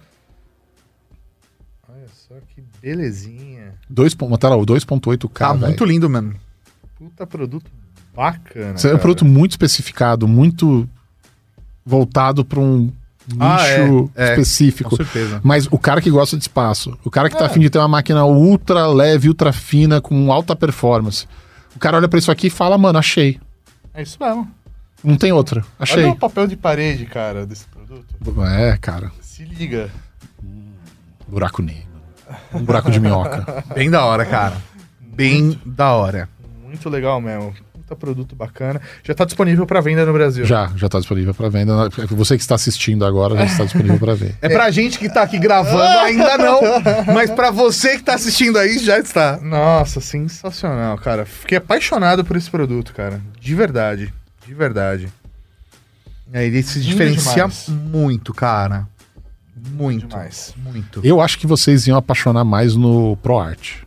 Olha só que belezinha. Dois, uma tela 2.8K. Tá velho. muito lindo, mano. Puta produto bacana. Isso é um produto muito especificado, muito voltado para um nicho Ah, é, é. específico. Com certeza. Mas o cara que gosta de espaço, o cara que tá É. afim de ter uma máquina ultra leve, ultra fina, com alta performance, o cara olha pra isso aqui e fala, mano, achei. É isso mesmo. Não tem outra. Achei. Olha o papel de parede, cara, desse produto. É, cara. Se liga. Buraco negro. Um buraco de minhoca. Bem da hora, cara. Bem da hora. Muito legal mesmo. Puta produto bacana. Já tá disponível pra venda no Brasil. Já, já tá disponível pra venda. Você que está assistindo agora já está disponível pra ver. É pra gente que tá aqui gravando, ainda não. Mas pra você que tá assistindo aí, já está. Nossa, sensacional, cara. Fiquei apaixonado por esse produto, cara. De verdade. De verdade. É, ele se diferencia muito, cara. Muito. Demais. Muito. Eu acho que vocês iam apaixonar mais no ProArt.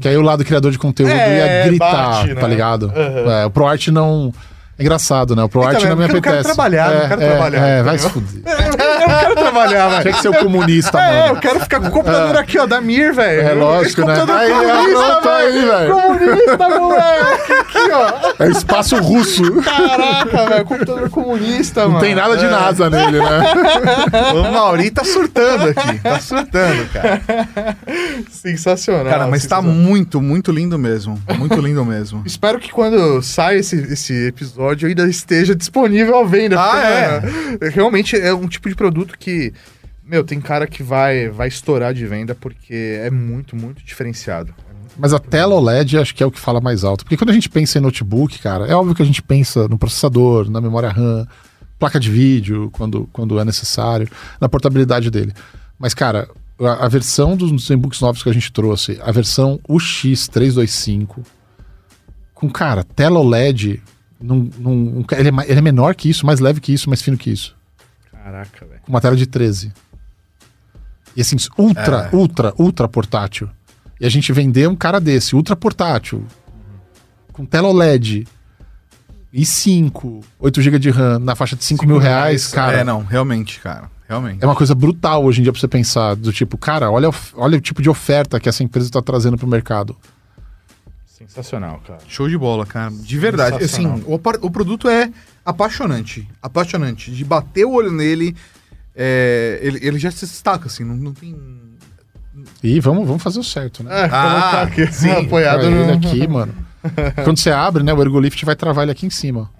Que aí o lado criador de conteúdo É, ia gritar, bate, né? tá ligado? Uhum. É, o ProArt não. É engraçado, né? O ProArt Então, é não me porque eu não quero apetece. trabalhar, não é, quero é, trabalhar, É, vai se fuder. Eu não quero trabalhar, velho. Tinha que ser o comunista, É, eu mano. quero ficar com o computador aqui, ó, da Mir, velho. É lógico, né? Aí, comunista, aí, velho. Comunista, moleque. Aqui, ó. É espaço russo. Caraca, velho. Computador comunista, mano. Não tem nada de É. NASA nele, né? O Mauri tá surtando aqui. Tá surtando, cara. Sensacional. Cara, mas tá sensacional. muito, muito lindo mesmo. Muito lindo mesmo. Espero que quando saia esse, esse episódio ainda esteja disponível à venda. Ah, porque, é? mano, realmente é um tipo de produto que, meu, tem cara que vai, vai estourar de venda porque é muito, muito diferenciado. É Mas a tela OLED acho que é o que fala mais alto. Porque quando a gente pensa em notebook, cara, é óbvio que a gente pensa no processador, na memória RAM, placa de vídeo, quando, quando é necessário, na portabilidade dele. Mas, cara, a, a versão dos Zenbooks novos que a gente trouxe, a versão UX325, com, cara, tela OLED, num, num- ele, é, ele é menor que isso, mais leve que isso, mais fino que isso. Caraca, velho. Com uma tela de 13. E assim, ultra, ultra, ultra portátil. E a gente vender um cara desse, ultra portátil, com tela OLED, i5, 8 GB de RAM, na faixa de 5 mil reais, cara. é, não, realmente, cara. Realmente. É uma coisa brutal hoje em dia pra você pensar, do tipo, cara, olha, olha o tipo de oferta que essa empresa tá trazendo pro mercado. Sensacional, cara. Show de bola, cara. De verdade. Assim, o, o produto é apaixonante. Apaixonante. De bater o olho nele, é, ele, ele já se destaca, assim. Não, não tem. E vamos, vamos fazer o certo, né? É, Ah, colocar aqui, sim. apoiado Pra no... ele aqui, mano. Quando você abre, né, o ergolift vai travar ele aqui em cima.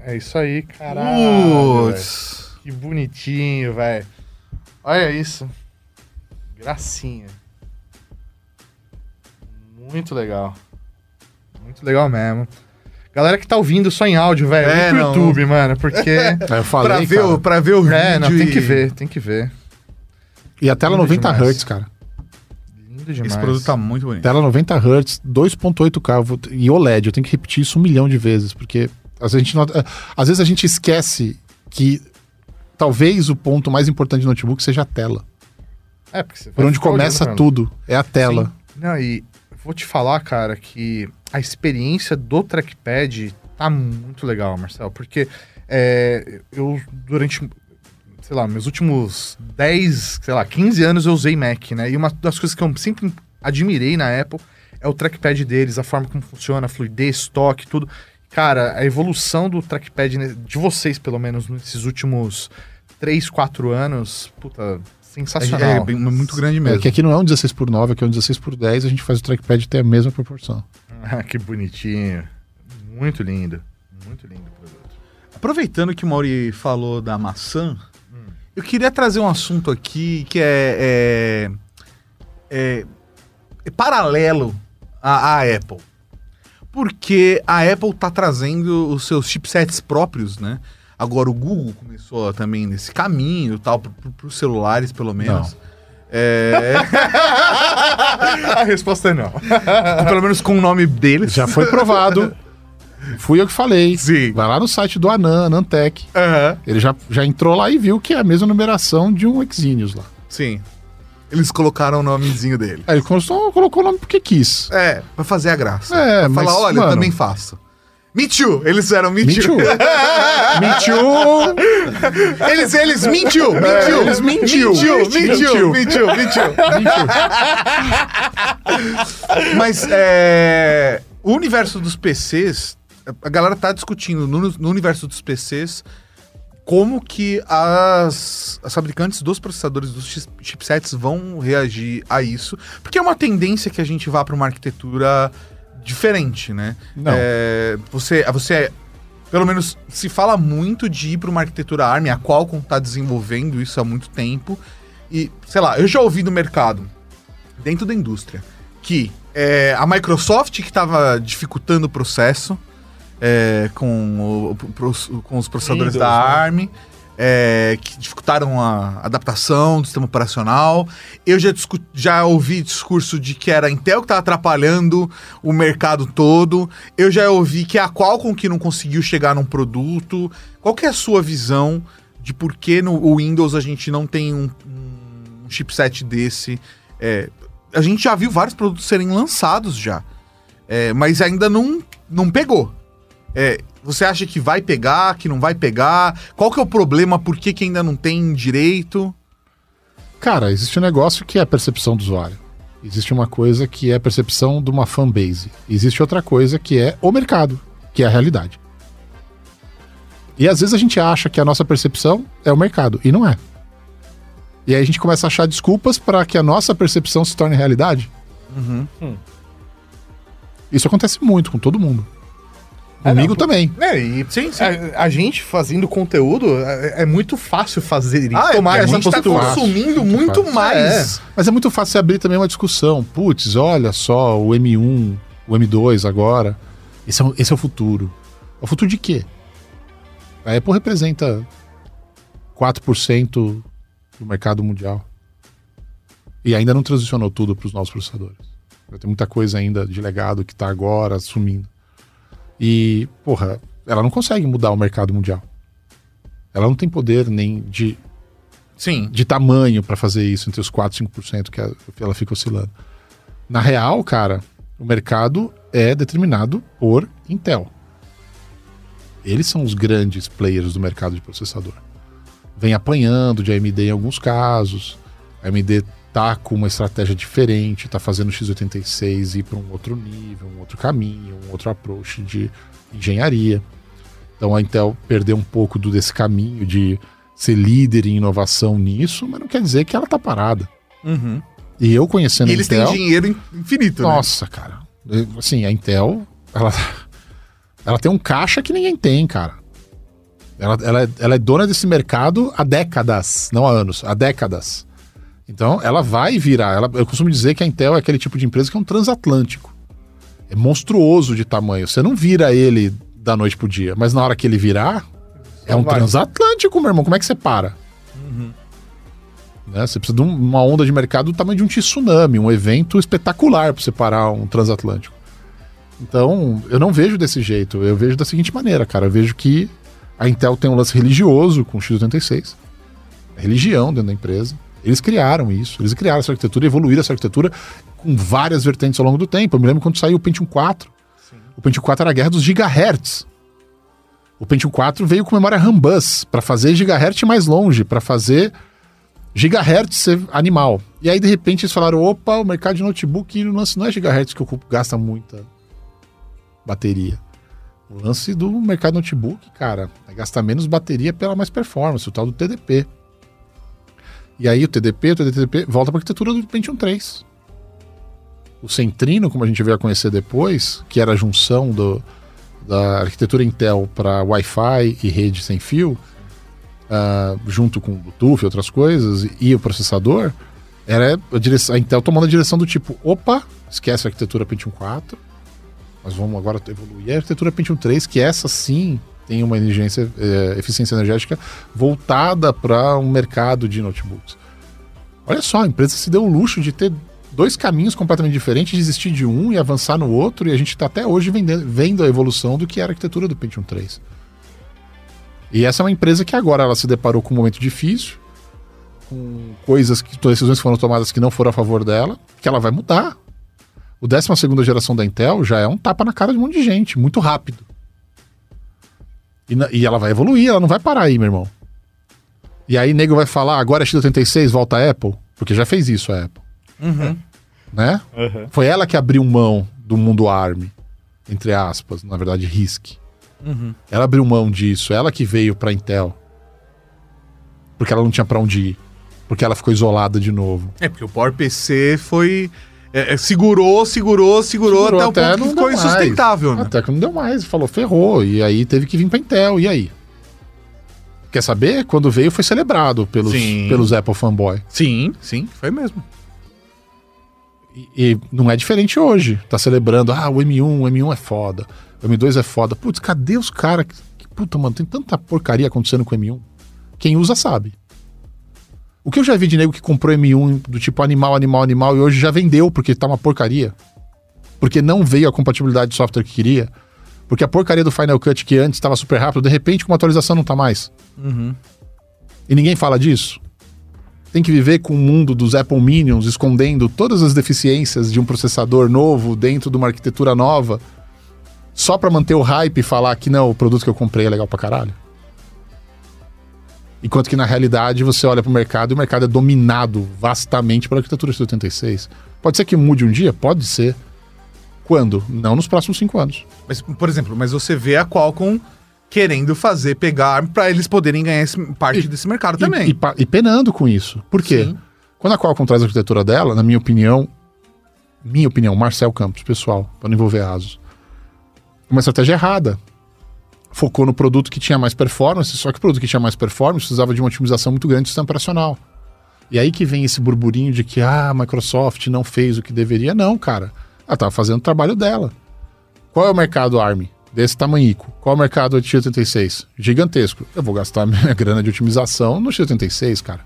É isso aí, caralho. Putz. Que bonitinho, velho. Olha isso. Gracinha. Muito legal. Muito legal mesmo. Galera que tá ouvindo só em áudio, velho. É, É, pro não. YouTube, mano, porque... Aí eu falei, pra, ver cara. o, pra ver o é, não, tem que e- ver, tem que ver. E a tela Lindo 90 demais. Hz, cara. Lindo demais. Esse produto tá muito bonito. Tela 90 Hz, 2.8K eu vou- e OLED. Eu tenho que repetir isso um milhão de vezes, porque às vezes a gente, nota- às vezes a gente esquece que talvez o ponto mais importante do notebook seja a tela. É, porque você Por onde ficar começa tudo, é a tela. Não, e vou te falar, cara, que a experiência do trackpad tá muito legal, Marcel, porque é, eu, durante, sei lá, meus últimos 10, sei lá, 15 anos eu usei Mac, né? E uma das coisas que eu sempre admirei na Apple é o trackpad deles, a forma como funciona, a fluidez, toque, tudo. Cara, a evolução do trackpad, de vocês, pelo menos, nesses últimos 3, 4 anos, puta, sensacional. é bem- muito grande É, mesmo. que aqui não é um 16 por 9, aqui é um 16 por 10, a gente faz o trackpad ter a mesma proporção. Ah, que bonitinho. Muito lindo. Muito lindo o produto. Aproveitando que o Mauri falou da maçã, eu queria trazer um assunto aqui que é, é- é- é paralelo à, à Apple. Porque a Apple tá trazendo os seus chipsets próprios, né? Agora o Google começou também nesse caminho, tal, para os celulares pelo menos. É, A resposta é não. pelo menos com o nome deles. Já foi provado. Fui eu que falei. Sim. Vai lá no site do Anan, Anantec. Aham, Ele já, já entrou lá e viu que é a mesma numeração de um Exynius lá. sim. Eles colocaram o nomezinho dele. Aí ele colocou, colocou o nome porque quis. É, pra fazer a graça. É, pra mas, falar, olha, mano- eu também faço. Me too! Eles eram me, Me too. too. Me too. Eles, eles mentiu, mentiu. É, eles mentiu. mentiu, mentiu, Mentiu. mentiu, mentiu. Mas é, o universo dos PCs, a galera tá discutindo no, no universo dos PCs como que as, as fabricantes dos processadores dos chipsets vão reagir a isso, porque é uma tendência que a gente vá para uma arquitetura diferente, né? Não. É, você, você, pelo menos, se fala muito de ir para uma arquitetura ARM, a Qualcomm está desenvolvendo isso há muito tempo. E, sei lá, eu já ouvi no mercado, dentro da indústria, que é, a Microsoft que estava dificultando o processo é, com, o- com os processadores Windows, da né? É, que dificultaram a adaptação do sistema operacional. Eu já, já ouvi discurso de que era a Intel que estava atrapalhando o mercado todo. Eu já ouvi que é a Qualcomm que não conseguiu chegar num produto. Qual que é a sua visão de por que no Windows a gente não tem um, um chipset desse? É, a gente já viu vários produtos serem lançados já, é, mas ainda não, não pegou. É, você acha que vai pegar, que não vai pegar? Qual que é o problema? Por que, que ainda não tem direito? Cara, existe um negócio que é a percepção do usuário. Existe uma coisa que é a percepção de uma fanbase. Existe outra coisa que é o mercado, que é a realidade. E às vezes a gente acha que a nossa percepção é o mercado, e não é. E aí a gente começa a achar desculpas para que a nossa percepção se torne realidade. Uhum. Isso acontece muito com todo mundo. É, Comigo também. É, e Sim, sim. A, a gente fazendo conteúdo é, é muito fácil fazer e Ah, é tomar a essa gente tá postura. consumindo Muito muito fácil. mais. Mas é muito fácil você abrir também uma discussão. Putz, olha só, o M1, o M2 agora. Esse é, o- esse é o futuro. É o futuro de quê? A Apple representa 4% do mercado mundial. E ainda não transicionou tudo para os novos processadores. Tem muita coisa ainda de legado que está agora sumindo. E, porra, ela não consegue mudar o mercado mundial. Ela não tem poder nem de Sim. de tamanho para fazer isso, entre os 4 e 5% que ela fica oscilando. Na real, cara, o mercado é determinado por Intel. Eles são os grandes players do mercado de processador. Vem apanhando de AMD em alguns casos. A AMD tá com uma estratégia diferente, tá fazendo o x86 ir para um outro nível, um outro caminho, um outro approach de engenharia. Então a Intel perdeu um pouco do, desse caminho de ser líder em inovação nisso, mas não quer dizer que ela tá parada. Uhum. E eu conhecendo E a eles Intel, têm dinheiro in- infinito, né? nossa, cara. Eu- Assim, a Intel, ela, ela tem um caixa que ninguém tem, cara. Ela, ela, é- ela é dona desse mercado há décadas, não há anos, há décadas. Então, ela vai virar. Ela, eu costumo dizer que a Intel é aquele tipo de empresa que é um transatlântico. É monstruoso de tamanho. Você não vira ele da noite pro dia, mas na hora que ele virar, é um vai. transatlântico, meu irmão. Como é que você para? Né? Você precisa de um- uma onda de mercado do tamanho de um tsunami, um evento espetacular para você parar um transatlântico. Então, eu não vejo desse jeito. Eu vejo da seguinte maneira, cara. Eu vejo que a Intel tem um lance religioso com o x86. É religião dentro da empresa. Eles criaram isso. Eles criaram essa arquitetura, evoluíram essa arquitetura com várias vertentes ao longo do tempo. Eu me lembro quando saiu o Pentium 4. O Pentium 4 era a guerra dos gigahertz. O Pentium 4 veio com memória RAM bus para fazer gigahertz mais longe, para fazer gigahertz ser animal. E aí, de repente, eles falaram: opa, o mercado de notebook não é gigahertz que ocupa, gasta muita bateria. O lance do mercado notebook, cara, é gastar menos bateria pela mais performance, o tal do TDP. E aí o TDP, o TDP volta para a arquitetura do Pentium 3. O Centrino, como a gente veio a conhecer depois, que era a junção do, da arquitetura Intel para Wi-Fi e rede sem fio, ah, junto com Bluetooth e outras coisas, e o processador, era a, direção, a Intel tomando a direção do tipo, opa, esquece a arquitetura Pentium 4, nós vamos agora evoluir a arquitetura Pentium 3, que essa sim tem uma eh, eficiência energética voltada para um mercado de notebooks. Olha só, a empresa se deu o luxo de ter dois caminhos completamente diferentes, desistir de um e avançar no outro, e a gente está até hoje vendendo, vendo a evolução do que era a arquitetura do Pentium 3. E essa é uma empresa que agora ela se deparou com um momento difícil, com coisas que decisões foram tomadas que não foram a favor dela, que ela vai mudar. O 12 segunda geração da Intel já é um tapa na cara de um monte de gente, muito rápido. E, e ela vai evoluir, ela não vai parar aí, meu irmão. E aí nego vai falar, agora é x86, volta a Apple, porque já fez isso a Apple. Né? Foi ela que abriu mão do mundo ARM, entre aspas, na verdade RISC. Ela abriu mão disso, ela que veio pra Intel. Porque ela não tinha pra onde ir. Porque ela ficou isolada de novo. É, porque o PowerPC foi. É, é, segurou, segurou, segurou, Segurou até o ponto que ficou insustentável, né? Até que não deu mais. Falou, ferrou. E aí teve que vir pra Intel. E aí? Quer saber? Quando veio foi celebrado pelos, Sim. pelos Apple fanboy. Sim, sim, foi mesmo. E, e não é diferente hoje. Tá celebrando, ah, o M1, o M1 é foda. O M2 é foda. Putz, cadê os caras? que- que- Puta, mano, tem tanta porcaria acontecendo com o M1. Quem usa sabe. O que eu já vi de nego que comprou M1 do tipo animal, animal, animal e hoje já vendeu porque tá uma porcaria. Porque não veio a compatibilidade de software que queria. Porque a porcaria do Final Cut que antes estava super rápido, de repente com uma atualização não tá mais. E ninguém fala disso. Tem que viver com o mundo dos Apple Minions escondendo todas as deficiências de um processador novo dentro de uma arquitetura nova, só pra manter o hype e falar que não, o produto que eu comprei é legal pra caralho. Enquanto que na realidade você olha pro mercado e o mercado é dominado vastamente pela arquitetura x86. Pode ser que mude um dia? Pode ser. Quando? Não nos próximos cinco anos. Mas, por exemplo, mas você vê a Qualcomm querendo fazer pegar pra eles poderem ganhar esse- parte E- desse mercado E- também. E, e penando com isso. Por quê? Sim. Quando a Qualcomm traz a arquitetura dela, na minha opinião, minha opinião, Marcel Campos, pessoal, para não envolver ASUS, uma estratégia errada. Focou no produto que tinha mais performance, só que o produto que tinha mais performance precisava de uma otimização muito grande do sistema operacional. E aí que vem esse burburinho de que ah, a Microsoft não fez o que deveria. Não, cara. Ela estava fazendo o trabalho dela. Qual é o mercado ARM? Desse tamanhico. Qual é o mercado de x86? Gigantesco. Eu vou gastar minha grana de otimização no x86, cara.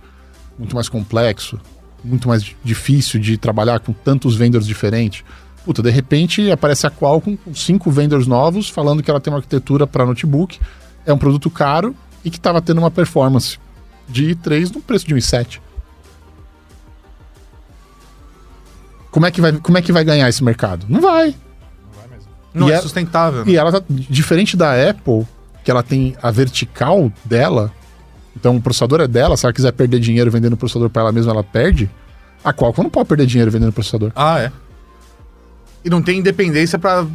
Muito mais complexo, muito mais difícil de trabalhar com tantos vendors diferentes. Puta, de repente aparece a Qualcomm com cinco vendors novos falando que ela tem uma arquitetura para notebook, é um produto caro e que estava tendo uma performance de i3 no preço de um i7. Como é que vai, como é que vai ganhar esse mercado? Não vai. Não E é, é- sustentável. E ela tá diferente da Apple, que ela tem a vertical dela. Então o processador é dela, se ela quiser perder dinheiro vendendo o processador para ela mesma, ela perde. A Qualcomm não pode perder dinheiro vendendo processador. Ah, é. E não tem independência pra,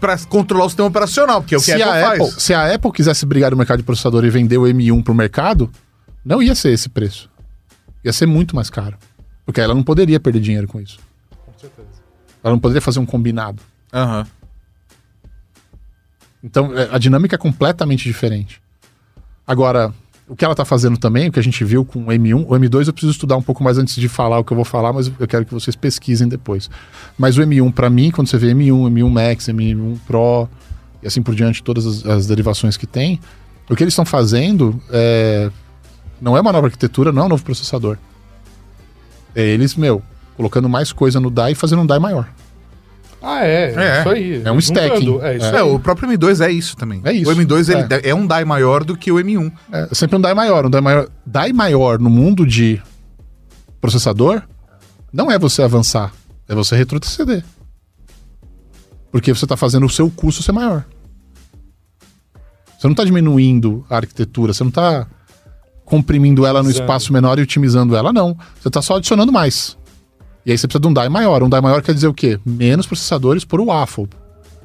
pra controlar o sistema operacional, porque é o que se, a Apple, a Apple, faz. se a Apple quisesse brigar no mercado de processador e vender o M1 pro mercado, não ia ser esse preço. Ia ser muito mais caro. Porque ela não poderia perder dinheiro com isso. Com certeza. Ela não poderia fazer um combinado. Aham. Então, é, a dinâmica é completamente diferente. Agora, o que ela tá fazendo também, o que a gente viu com o M1, o M2 eu preciso estudar um pouco mais antes de falar o que eu vou falar, mas eu quero que vocês pesquisem depois. Mas o M1, pra mim, quando você vê M1, M1 Max, M1 Pro e assim por diante, todas as, as derivações que tem, o que eles estão fazendo é, não é uma nova arquitetura, não é um novo processador. É eles, meu, colocando mais coisa no DAI e fazendo um DAI maior. Ah, é. É. Isso aí. É um stacking. Juntando, É isso É, o próprio M2 é isso também. É isso. O M2 ele É. é. um DAI maior do que o M1. É sempre um DAI maior. Um DAI maior, DAI maior no mundo de processador não é você avançar, é você retroceder. Porque você está fazendo o seu custo ser maior. Você não está diminuindo a arquitetura, você não está comprimindo ela no espaço menor e otimizando ela, não. Você está só adicionando mais. E aí você precisa de um DAI maior. Um DAI maior quer dizer o quê? Menos processadores por waffle,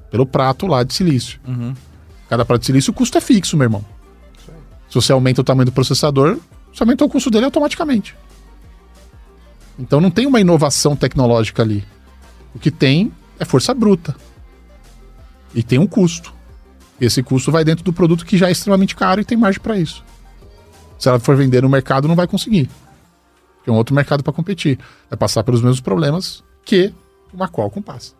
pelo prato lá de silício. Cada prato de silício o custo é fixo, meu irmão. Se você aumenta o tamanho do processador, você aumentou o custo dele automaticamente. Então não tem uma inovação tecnológica ali. O que tem é força bruta. E tem um custo. Esse custo vai dentro do produto que já é extremamente caro e tem margem para isso. Se ela for vender no mercado, não vai conseguir. Porque é um outro mercado para competir. Vai passar pelos mesmos problemas que uma Qualcomm passa.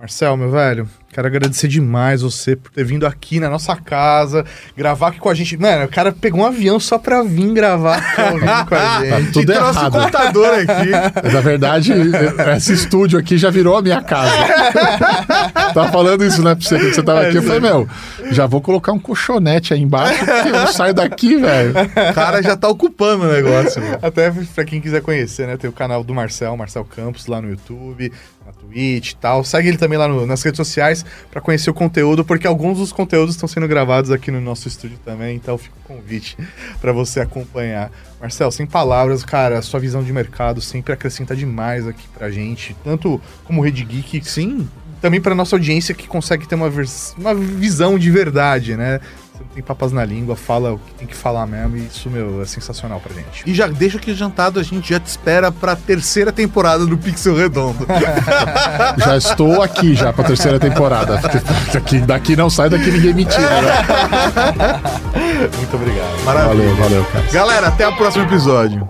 Marcel, meu velho, quero agradecer demais você por ter vindo aqui na nossa casa, gravar aqui com a gente. Mano, o cara pegou um avião só pra vir gravar com a Tá gente. tudo e trouxe o errado. computador aqui. Mas, na verdade, esse estúdio aqui já virou a minha casa. tava falando isso, né, pra você, quando você tava aqui. Eu falei, meu, já vou colocar um colchonete aí embaixo, porque eu não saio daqui, velho. O cara já tá ocupando o negócio. mano. Até pra quem quiser conhecer, né? Tem o canal do Marcel, Marcel Campos, lá no YouTube, na Twitch e tal. Segue ele também lá no- nas redes sociais pra conhecer o conteúdo, porque alguns dos conteúdos estão sendo gravados aqui no nosso estúdio também, então fica o convite pra você acompanhar. Marcel, sem palavras, cara, a sua visão de mercado sempre acrescenta demais aqui pra gente, tanto como Rede Geek, Sim. também pra nossa audiência que consegue ter uma, uma visão de verdade, né? Tem papas na língua, fala o que tem que falar mesmo, e isso, meu, é sensacional pra gente. E já deixa aqui jantado, a gente já te espera pra terceira temporada do Pixel Redondo. Já estou aqui já pra terceira temporada. Daqui, daqui não sai, daqui ninguém me tira. Né? Muito obrigado. Maravilha. Valeu, valeu, cara. Galera, até o próximo episódio.